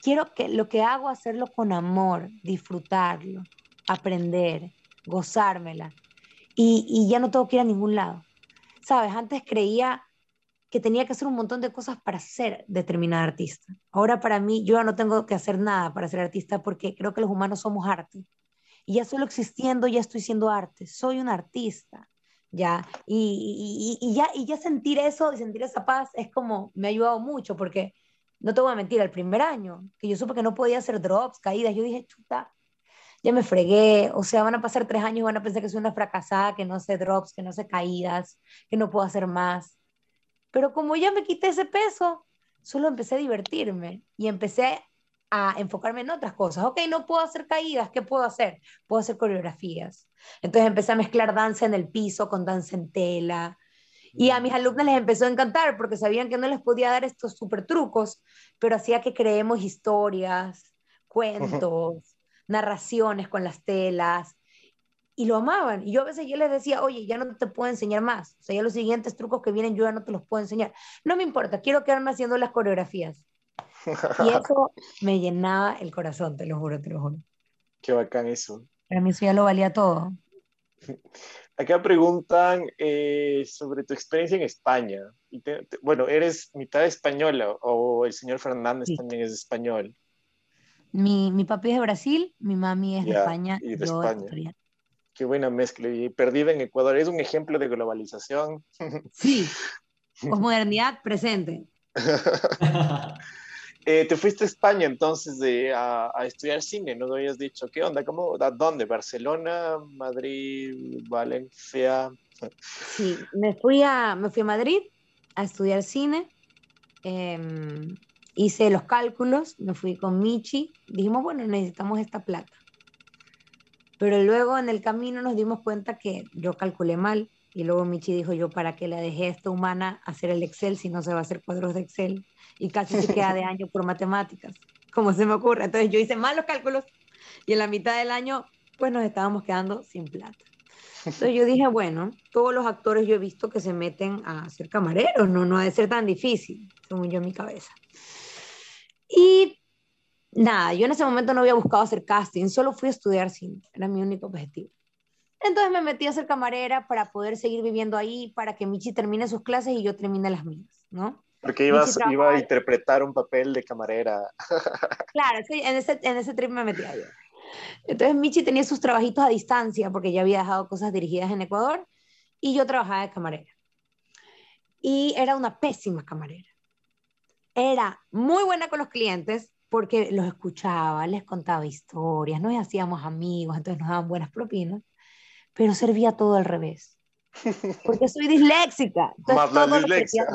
Quiero que lo que hago, hacerlo con amor, disfrutarlo, aprender, gozármela. Y, y ya no tengo que ir a ningún lado. Sabes, antes creía que tenía que hacer un montón de cosas para ser determinada artista. Ahora para mí yo ya no tengo que hacer nada para ser artista porque creo que los humanos somos arte. Y ya solo existiendo ya estoy siendo arte. Soy un artista. Ya, y, y, ya, y ya sentir eso y sentir esa paz es como, me ha ayudado mucho porque no te voy a mentir, el primer año que yo supe que no podía hacer drops, caídas, yo dije, chuta, ya me fregué, o sea, van a pasar tres años y van a pensar que soy una fracasada, que no sé drops, que no sé caídas, que no puedo hacer más. Pero como ya me quité ese peso, solo empecé a divertirme y empecé a enfocarme en otras cosas. Ok, no puedo hacer caídas, ¿qué puedo hacer? Puedo hacer coreografías. Entonces empecé a mezclar danza en el piso con danza en tela. Y a mis alumnas les empezó a encantar porque sabían que no les podía dar estos super trucos, pero hacía que creemos historias, cuentos, narraciones con las telas. Y lo amaban. Y yo a veces yo les decía, oye, ya no te puedo enseñar más. O sea, ya los siguientes trucos que vienen yo ya no te los puedo enseñar. No me importa, quiero quedarme haciendo las coreografías. Y eso me llenaba el corazón, te lo juro, te lo juro. Qué bacán eso. Para mí eso ya lo valía todo. Acá preguntan eh, sobre tu experiencia en España. Y bueno, ¿eres mitad española o el señor Fernández también es español? Mi, mi papi es de Brasil, mi mami es de España. Y de España. Qué buena mezcla. Y perdida en Ecuador. Es un ejemplo de globalización. Sí, modernidad presente. Eh, te fuiste a España entonces de, a, estudiar cine, ¿no? habías dicho, ¿qué onda? ¿Cómo, ¿Dónde? ¿Barcelona? ¿Madrid? ¿Valencia? Sí, me fui a, me fui a Madrid a estudiar cine. Em, hice los cálculos, me fui con Michi. Dijimos, bueno, necesitamos esta plata. Pero luego en el camino nos dimos cuenta que yo calculé mal. Y luego Michi dijo, yo, ¿para qué le dejé a esta humana hacer el Excel si no se va a hacer cuadros de Excel? y casi se queda de año por matemáticas, como se me ocurre. Entonces yo hice malos cálculos y en la mitad del año pues nos estábamos quedando sin plata. Entonces yo dije, bueno, todos los actores yo he visto que se meten a ser camareros, no, no ha de ser tan difícil, según yo en mi cabeza. Y nada, yo en ese momento no había buscado hacer casting, solo fui a estudiar cine, era mi único objetivo. Entonces me metí a ser camarera para poder seguir viviendo ahí, para que Michi termine sus clases y yo termine las mías, ¿no? Porque ibas, iba a interpretar un papel de camarera. Claro, en ese, en ese trip me metía yo. Entonces Michi tenía sus trabajitos a distancia porque ya había dejado cosas dirigidas en Ecuador y yo trabajaba de camarera. Y era una pésima camarera. Era muy buena con los clientes porque los escuchaba, les contaba historias, nos hacíamos amigos, entonces nos daban buenas propinas, pero servía todo al revés. Porque soy disléxica. Más la dislexia.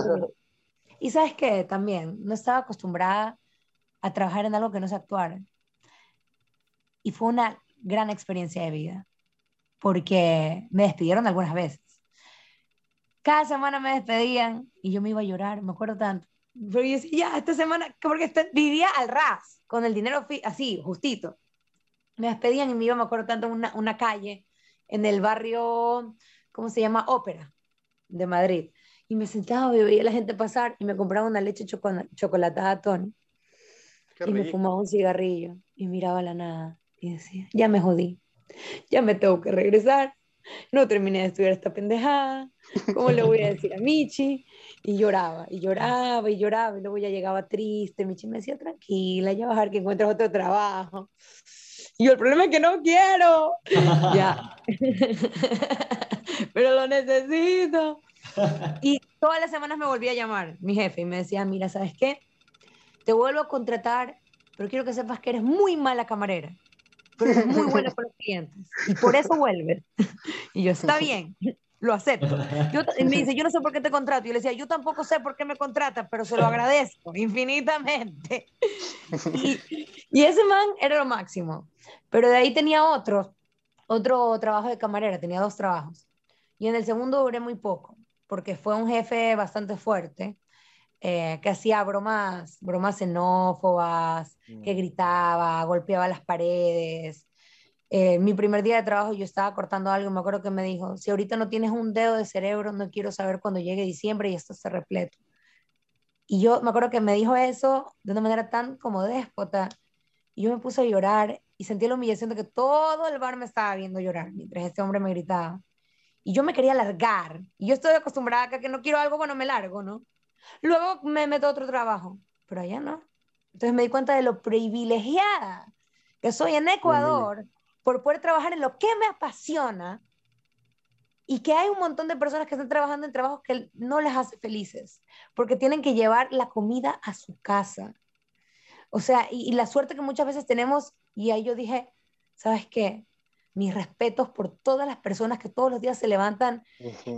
Y sabes qué, también, no estaba acostumbrada a trabajar en algo que no se actuara. Y fue una gran experiencia de vida, porque me despidieron algunas veces. Cada semana me despedían y yo me iba a llorar, me acuerdo tanto. Pero yo decía, ya, esta semana, porque vivía al ras, con el dinero así, justito. Me despedían y me iba, me acuerdo tanto, una, una calle en el barrio, ¿cómo se llama? Ópera, de Madrid y me sentaba y veía a la gente pasar y me compraba una leche chocolatada a Tony. y me fumaba un cigarrillo y miraba la nada y decía, ya me jodí, ya me tengo que regresar, no terminé de estudiar esta pendejada, ¿cómo le voy a decir a Michi? Y lloraba, y lloraba, y lloraba, y luego ya llegaba triste, Michi me decía, tranquila, ya vas a ver que encuentras otro trabajo. Y yo, el problema es que no quiero, ya, pero lo necesito. Y todas las semanas me volvía a llamar mi jefe y me decía, mira, ¿sabes qué? Te vuelvo a contratar, pero quiero que sepas que eres muy mala camarera, pero eres muy buena con los clientes. Y por eso vuelves. Y yo, está bien, lo acepto. y me dice, yo no sé por qué te contrato. Y yo le decía, yo tampoco sé por qué me contratas, pero se lo agradezco infinitamente. Y, y ese man era lo máximo. Pero de ahí tenía otro, otro trabajo de camarera, tenía dos trabajos. Y en el segundo duré muy poco porque fue un jefe bastante fuerte, eh, que hacía bromas, bromas xenófobas, que mm. gritaba, golpeaba las paredes. Eh, mi primer día de trabajo yo estaba cortando algo y me acuerdo que me dijo, si ahorita no tienes un dedo de cerebro, no quiero saber cuando llegue diciembre y esto se repleto. Y yo me acuerdo que me dijo eso de una manera tan como déspota. Y yo me puse a llorar y sentí la humillación de que todo el bar me estaba viendo llorar mientras este hombre me gritaba y yo me quería largar. Y yo estoy acostumbrada a que no quiero algo, bueno, me largo, ¿no? Luego me meto a otro trabajo, pero allá no. Entonces me di cuenta de lo privilegiada que soy en Ecuador por poder trabajar en lo que me apasiona y que hay un montón de personas que están trabajando en trabajos que no les hace felices, porque tienen que llevar la comida a su casa. O sea, y, y la suerte que muchas veces tenemos, y ahí yo dije, ¿sabes qué? Mis respetos por todas las personas que todos los días se levantan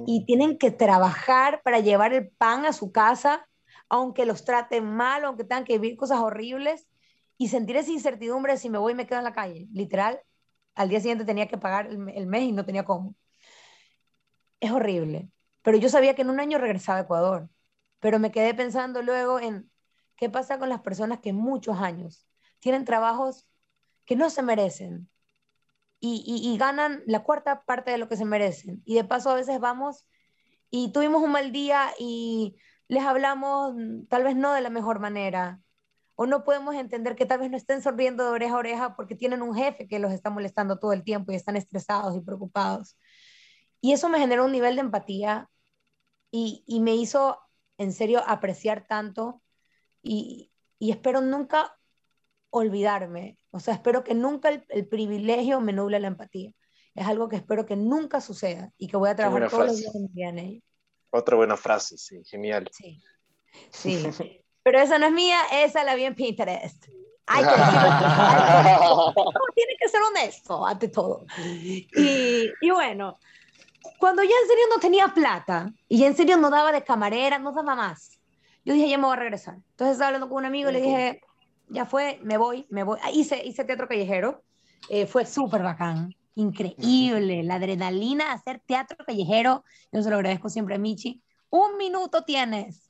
y tienen que trabajar para llevar el pan a su casa, aunque los traten mal, aunque tengan que vivir cosas horribles y sentir esa incertidumbre si me voy y me quedo en la calle. Literal, al día siguiente tenía que pagar el, el mes y no tenía cómo. Es horrible. Pero yo sabía que en un año regresaba a Ecuador. Pero me quedé pensando luego en qué pasa con las personas que muchos años tienen trabajos que no se merecen y, ganan la cuarta parte de lo que se merecen. Y de paso a veces vamos y tuvimos un mal día y les hablamos mm, tal vez no de la mejor manera. O no podemos entender que tal vez no estén sonriendo de oreja a oreja porque tienen un jefe que los está molestando todo el tiempo y están estresados y preocupados. Y eso me generó un nivel de empatía y, me hizo en serio apreciar tanto y espero nunca olvidarme. O sea, espero que nunca el, privilegio me nuble la empatía. Es algo que espero que nunca suceda y que voy a trabajar todos los días en ello. Otra buena frase, sí, genial. Sí, sí. Pero esa no es mía, esa la vi en Pinterest. Ay, tiene que ser honesto ante todo. Y, y, bueno, cuando ya en serio no tenía plata y ya en serio no daba de camarera, no daba más, yo dije, ya me voy a regresar. Entonces estaba hablando con un amigo y le dije, ya fue, me voy, me voy. Ah, hice, hice teatro callejero, eh, fue súper bacán, increíble, la adrenalina de hacer teatro callejero, yo se lo agradezco siempre a Michi. Un minuto tienes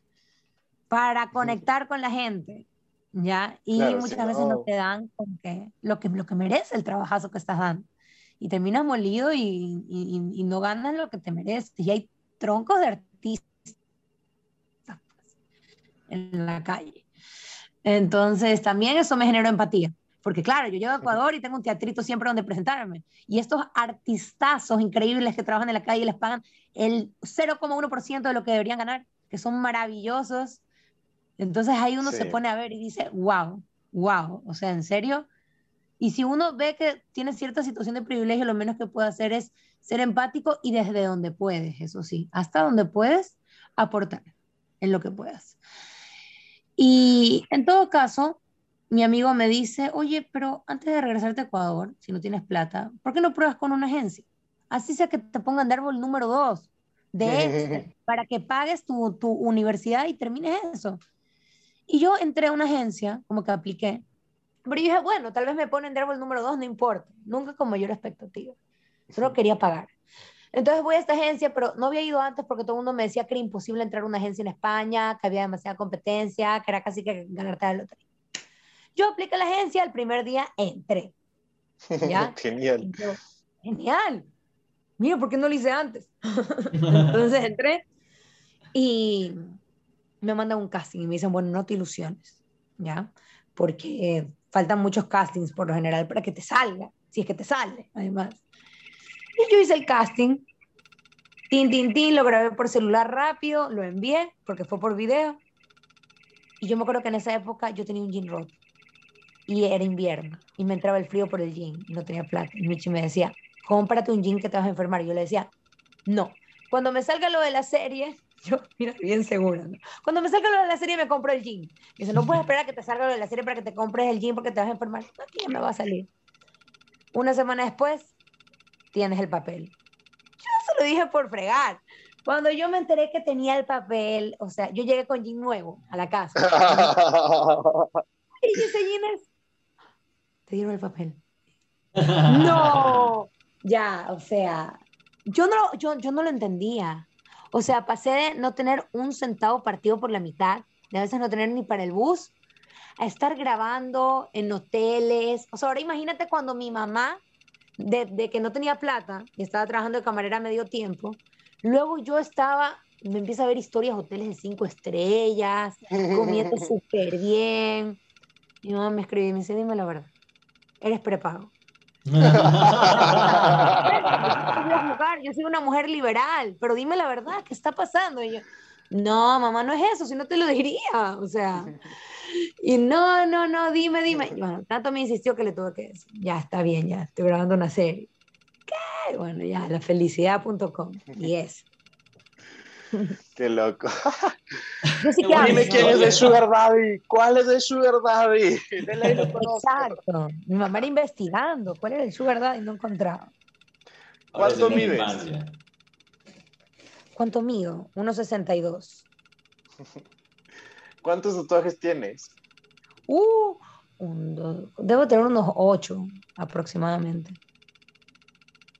para conectar con la gente, ¿ya? Y muchas veces no. te dan con que, lo, que, lo que merece el trabajazo que estás dando. Y terminas molido y, y, y no ganas lo que te mereces. Y hay troncos de artistas en la calle. Entonces, también eso me generó empatía. Porque claro, yo llego a Ecuador y tengo un teatrito siempre donde presentarme. Y estos artistazos increíbles que trabajan en la calle les pagan el 0,1% de lo que deberían ganar, que son maravillosos. Entonces ahí uno se pone a ver y dice, wow, wow, o sea, ¿en serio? Y si uno ve que tiene cierta situación de privilegio, lo menos que puede hacer es ser empático y desde donde puedes, eso sí, hasta donde puedes aportar en lo que puedas. Y en todo caso, mi amigo me dice, oye, pero antes de regresarte a Ecuador, si no tienes plata, ¿por qué no pruebas con una agencia? Así sea que te pongan de árbol número dos, de para que pagues tu, tu universidad y termines eso. Y yo entré a una agencia, como que apliqué, pero yo dije, bueno, tal vez me ponen de árbol número dos, no importa, nunca con mayor expectativa. Solo quería pagar. Entonces voy a esta agencia, pero no había ido antes porque todo el mundo me decía que era imposible entrar a una agencia en España, que había demasiada competencia, que era casi que ganarte la lotería. Yo apliqué a la agencia, el primer día entré. ¿Ya? Genial. Genial. Mira, ¿por qué no lo hice antes? Entonces entré y me mandan un casting y me dicen, bueno, no te ilusiones, ¿ya? Porque faltan muchos castings por lo general para que te salga, si es que te sale, además. Y yo hice el casting. Tin, tin, tin, lo grabé por celular rápido, lo envié porque fue por video. Y yo me acuerdo que en esa época yo tenía un jean roto. Y era invierno. Y me entraba el frío por el jean. Y no tenía plata. Y Michi me decía, cómprate un jean que te vas a enfermar. Y yo le decía, no. Cuando me salga lo de la serie, yo, mira, bien segura. ¿no? Cuando me salga lo de la serie, me compro el jean. Y dice, no puedes esperar a que te salga lo de la serie para que te compres el jean porque te vas a enfermar. Aquí ya me va a salir. Una semana después, tienes el papel. Yo se lo dije por fregar. Cuando yo me enteré que tenía el papel, o sea, yo llegué con jean nuevo a la casa. y dice Ginés, te dieron el papel. no, ya, o sea, yo no, yo, yo no lo entendía. O sea, pasé de no tener un centavo partido por la mitad, de a veces no tener ni para el bus, a estar grabando en hoteles. O sea, ahora imagínate cuando mi mamá de, que no tenía plata y estaba trabajando de camarera a medio tiempo, luego yo estaba, me empieza a ver historias, hoteles de cinco estrellas, comiendo súper bien. Mi mamá me escribió y me dice, dime la verdad, eres prepago. yo soy una mujer liberal, pero dime la verdad, ¿qué está pasando? Y yo, no, mamá, no es eso, si no te lo diría, o sea, y no, no, no, dime, dime. bueno, tanto me insistió que le tuve que decir, ya está bien, ya estoy grabando una serie. ¿Qué? Bueno, ya, la felicidad.com. Y es. Qué loco. Dime quién es el Sugar Daddy. ¿Cuál es el Sugar Daddy? Exacto. Mi mamá era investigando cuál era el Sugar Daddy y no encontraba. ¿Cuánto mides? ¿Cuánto mido? 1,62. ¿Cuántos tatuajes tienes? Uh, debo tener unos 8 aproximadamente.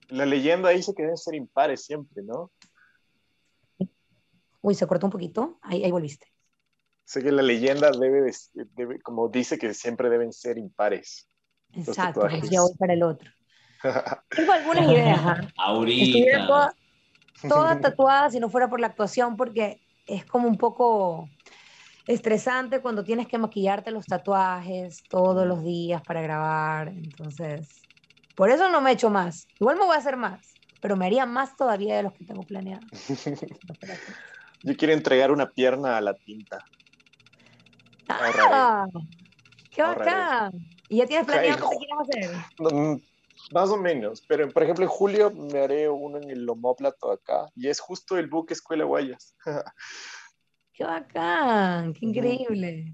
La leyenda dice que deben ser impares siempre, ¿no? Uy, se cortó un poquito. Ahí, ahí volviste. Sé que la leyenda debe, como dice que siempre deben ser impares. Exacto, pues ya voy para el otro. Tengo algunas ideas. ¿ah? Ahorita. Toda, toda tatuada si no fuera por la actuación, porque es como un poco estresante cuando tienes que maquillarte los tatuajes todos los días para grabar. Entonces, por eso no me he hecho más. Igual me voy a hacer más, pero me haría más todavía de los que tengo planeado. Yo quiero entregar una pierna a la tinta. ¡Ah! ¡Qué bacán! ¿Y ya tienes planeado qué quieres hacer? Mm, más o menos, pero por ejemplo en julio me haré uno en el homóplato acá y es justo el buque Escuela Guayas. ¡Qué bacán! ¡Qué increíble!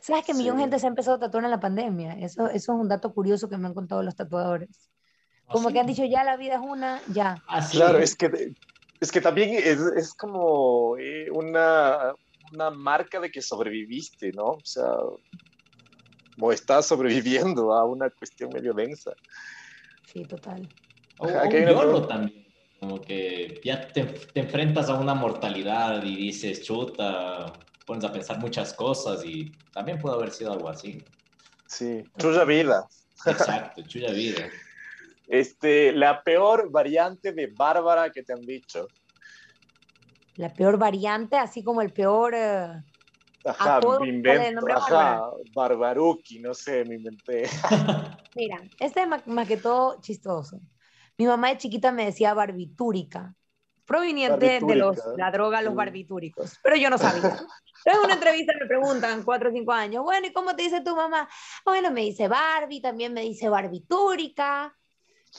¿Sabes que millón de gente se ha empezado a tatuar en la pandemia? Eso, eso es un dato curioso que me han contado los tatuadores. ¿Ah, como que han dicho, ya la vida es una, ya. Así claro, es que es que también es, es como eh, una, una, marca de que sobreviviste, ¿no? O sea, o estás sobreviviendo a una cuestión medio densa. Sí, total. O, un también, como que ya te, te, enfrentas a una mortalidad y dices, chuta, pones a pensar muchas cosas y también puede haber sido algo así. Sí, chuya vida. Exacto, chuya vida. Este, la peor variante de Bárbara que te han dicho. La peor variante, así como el peor. Uh, ajá, me invento. Ajá, Barbaruki, no sé, me inventé. Mira, este es más, que todo chistoso. Mi mamá de chiquita me decía barbitúrica, proveniente de los, la droga, los barbitúricos, pero yo no sabía. en una entrevista me preguntan, cuatro o cinco años, bueno, ¿y cómo te dice tu mamá? Bueno, me dice Barbie, también me dice barbitúrica.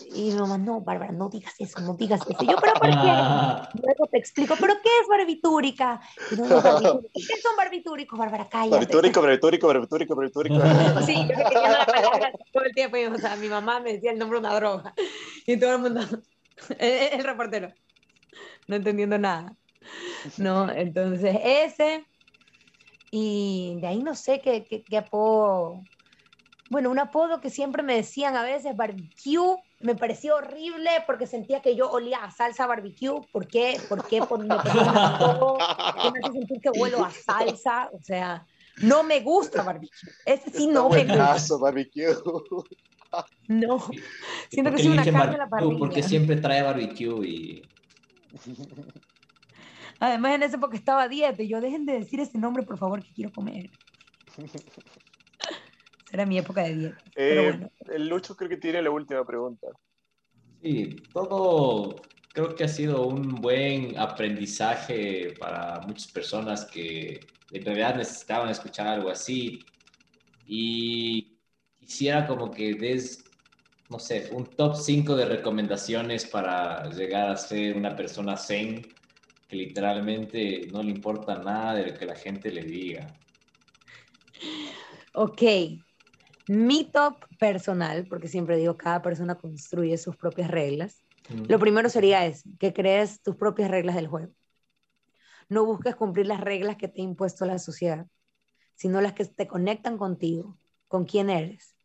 Y mi mamá, no, Bárbara, no digas eso, no digas eso. yo, pero ¿por qué? Luego te explico, ¿pero qué es barbitúrica? Y no, ¿Qué son barbitúricos, Bárbara? Cállate. Barbitúrico, barbitúrico, barbitúrico, barbitúrico. Sí, yo que quería la todo el tiempo. o sea, mi mamá me decía el nombre de una droga. Y todo el mundo, el, reportero, no entendiendo nada. No, entonces ese. Y de ahí no sé qué, qué, qué apodo. Bueno, un apodo que siempre me decían a veces, barbecue me pareció horrible porque sentía que yo olía a salsa barbecue. ¿Por qué? ¿Por qué? Por, me, me hace sentir que huelo a salsa. O sea, no me gusta barbecue. Ese sí no me gusta. barbecue. No, siento que soy una carne la parrilla. Porque siempre trae barbecue y... Además, en esa época estaba a dieta y yo, dejen de decir ese nombre, por favor, que quiero comer. Era mi época de dieta. Eh, el Lucho creo que tiene la última pregunta. Sí, todo creo que ha sido un buen aprendizaje para muchas personas que en realidad necesitaban escuchar algo así. Y quisiera como que des, no sé, un top 5 de recomendaciones para llegar a ser una persona zen que literalmente no le importa nada de lo que la gente le diga. Ok, mi top personal, porque siempre digo, cada persona construye sus propias reglas. Lo primero sería es que crees tus propias reglas del juego. No busques cumplir las reglas que te ha impuesto la sociedad, sino las que te conectan contigo, con quién eres.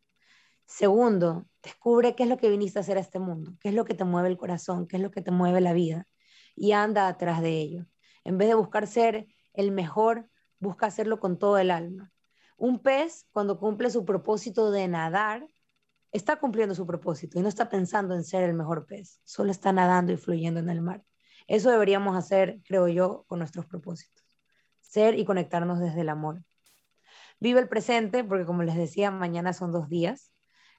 Segundo, descubre qué es lo que viniste a hacer a este mundo, qué es lo que te mueve el corazón, qué es lo que te mueve la vida y anda atrás de ello. En vez de buscar ser el mejor, busca hacerlo con todo el alma. Un pez, cuando cumple su propósito de nadar, está cumpliendo su propósito y no está pensando en ser el mejor pez, solo está nadando y fluyendo en el mar. Eso deberíamos hacer, creo yo, con nuestros propósitos. Ser y conectarnos desde el amor. Vive el presente, porque como les decía, mañana son dos días.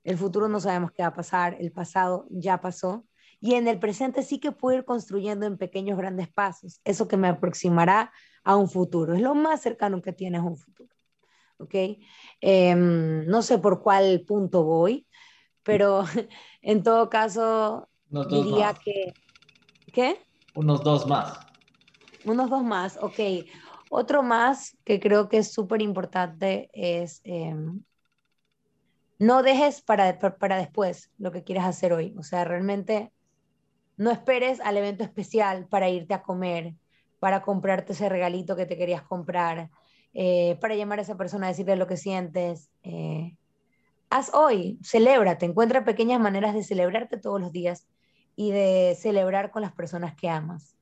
El futuro no sabemos qué va a pasar, el pasado ya pasó. Y en el presente sí que puedo ir construyendo en pequeños, grandes pasos. Eso que me aproximará a un futuro. Es lo más cercano que tienes a un futuro. ¿Ok? Em, no sé por cuál punto voy, pero en todo caso diría que... ¿Qué? Unos dos más. unos dos más, ok. Otro más que creo que es súper importante es em, no dejes para, para después lo que quieres hacer hoy. O sea, realmente no esperes al evento especial para irte a comer, para comprarte ese regalito que te querías comprar, eh, para llamar a esa persona decirle lo que sientes. Eh, haz hoy, celébrate, encuentra pequeñas maneras de celebrarte todos los días y de celebrar con las personas que amas.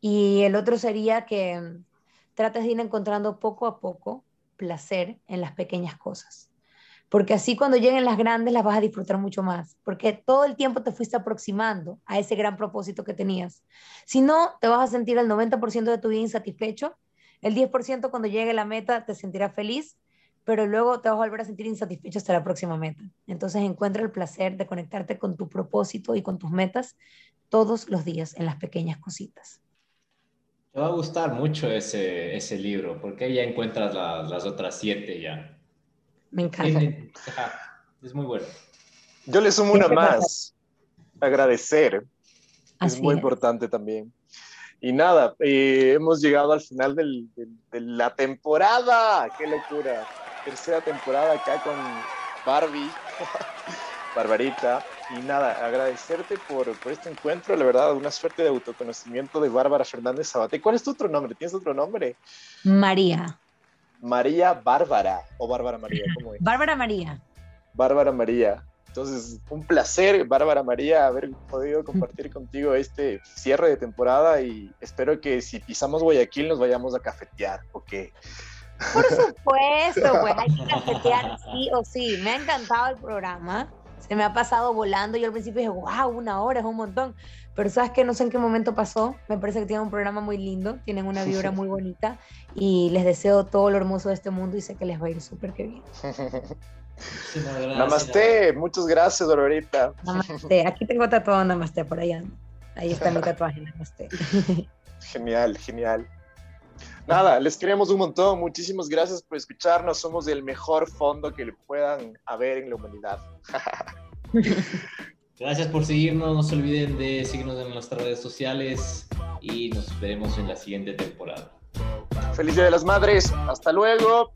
Y el otro sería que mm, trates de ir encontrando poco a poco placer en las pequeñas cosas. Porque así cuando lleguen las grandes las vas a disfrutar mucho más. Porque todo el tiempo te fuiste aproximando a ese gran propósito que tenías. Si no, te vas a sentir el 90% de tu vida insatisfecho. El 10% cuando llegue la meta te sentirás feliz pero luego te vas a volver a sentir insatisfecho hasta la próxima meta. Entonces encuentra el placer de conectarte con tu propósito y con tus metas todos los días en las pequeñas cositas. Te va a gustar mucho ese, ese libro, porque ahí ya encuentras las otras siete ya. Me encanta. es muy bueno. Yo le sumo una más. Agradecer. es muy importante también. Y nada, eh, hemos llegado al final del, de la temporada. ¡Qué locura! tercera temporada acá con Barbie, Barbarita. Y nada, agradecerte por, por, este encuentro, la verdad, una suerte de autoconocimiento de Bárbara Fernández Sabate. ¿Cuál es tu otro nombre? ¿Tienes otro nombre? María. María Bárbara o Bárbara María, ¿cómo es? Bárbara María. Bárbara María. Entonces, un placer, Bárbara María, haber podido compartir contigo este cierre de temporada y espero que si pisamos Guayaquil nos vayamos a cafetear, ¿ok? Por supuesto, pues hay que cafetear sí o sí. Me ha encantado el programa. Se me ha pasado volando. Yo al principio dije, wow, una hora es un montón. Pero sabes que no sé en qué momento pasó. Me parece que tienen un programa muy lindo, tienen una vibra muy bonita y les deseo todo lo hermoso de este mundo y sé que les va a ir súper que bien. Namaste, muchas gracias, Dorita. Namaste, aquí tengo tatuado Namaste por allá. Ahí está mi tatuaje, Namaste. Genial, genial. Nada, les queremos un montón. Muchísimas gracias por escucharnos. Somos el mejor fondo que le puedan haber en la humanidad. Gracias por seguirnos. No se olviden de seguirnos en nuestras redes sociales y nos veremos en la siguiente temporada. Feliz Día de las Madres. Hasta luego.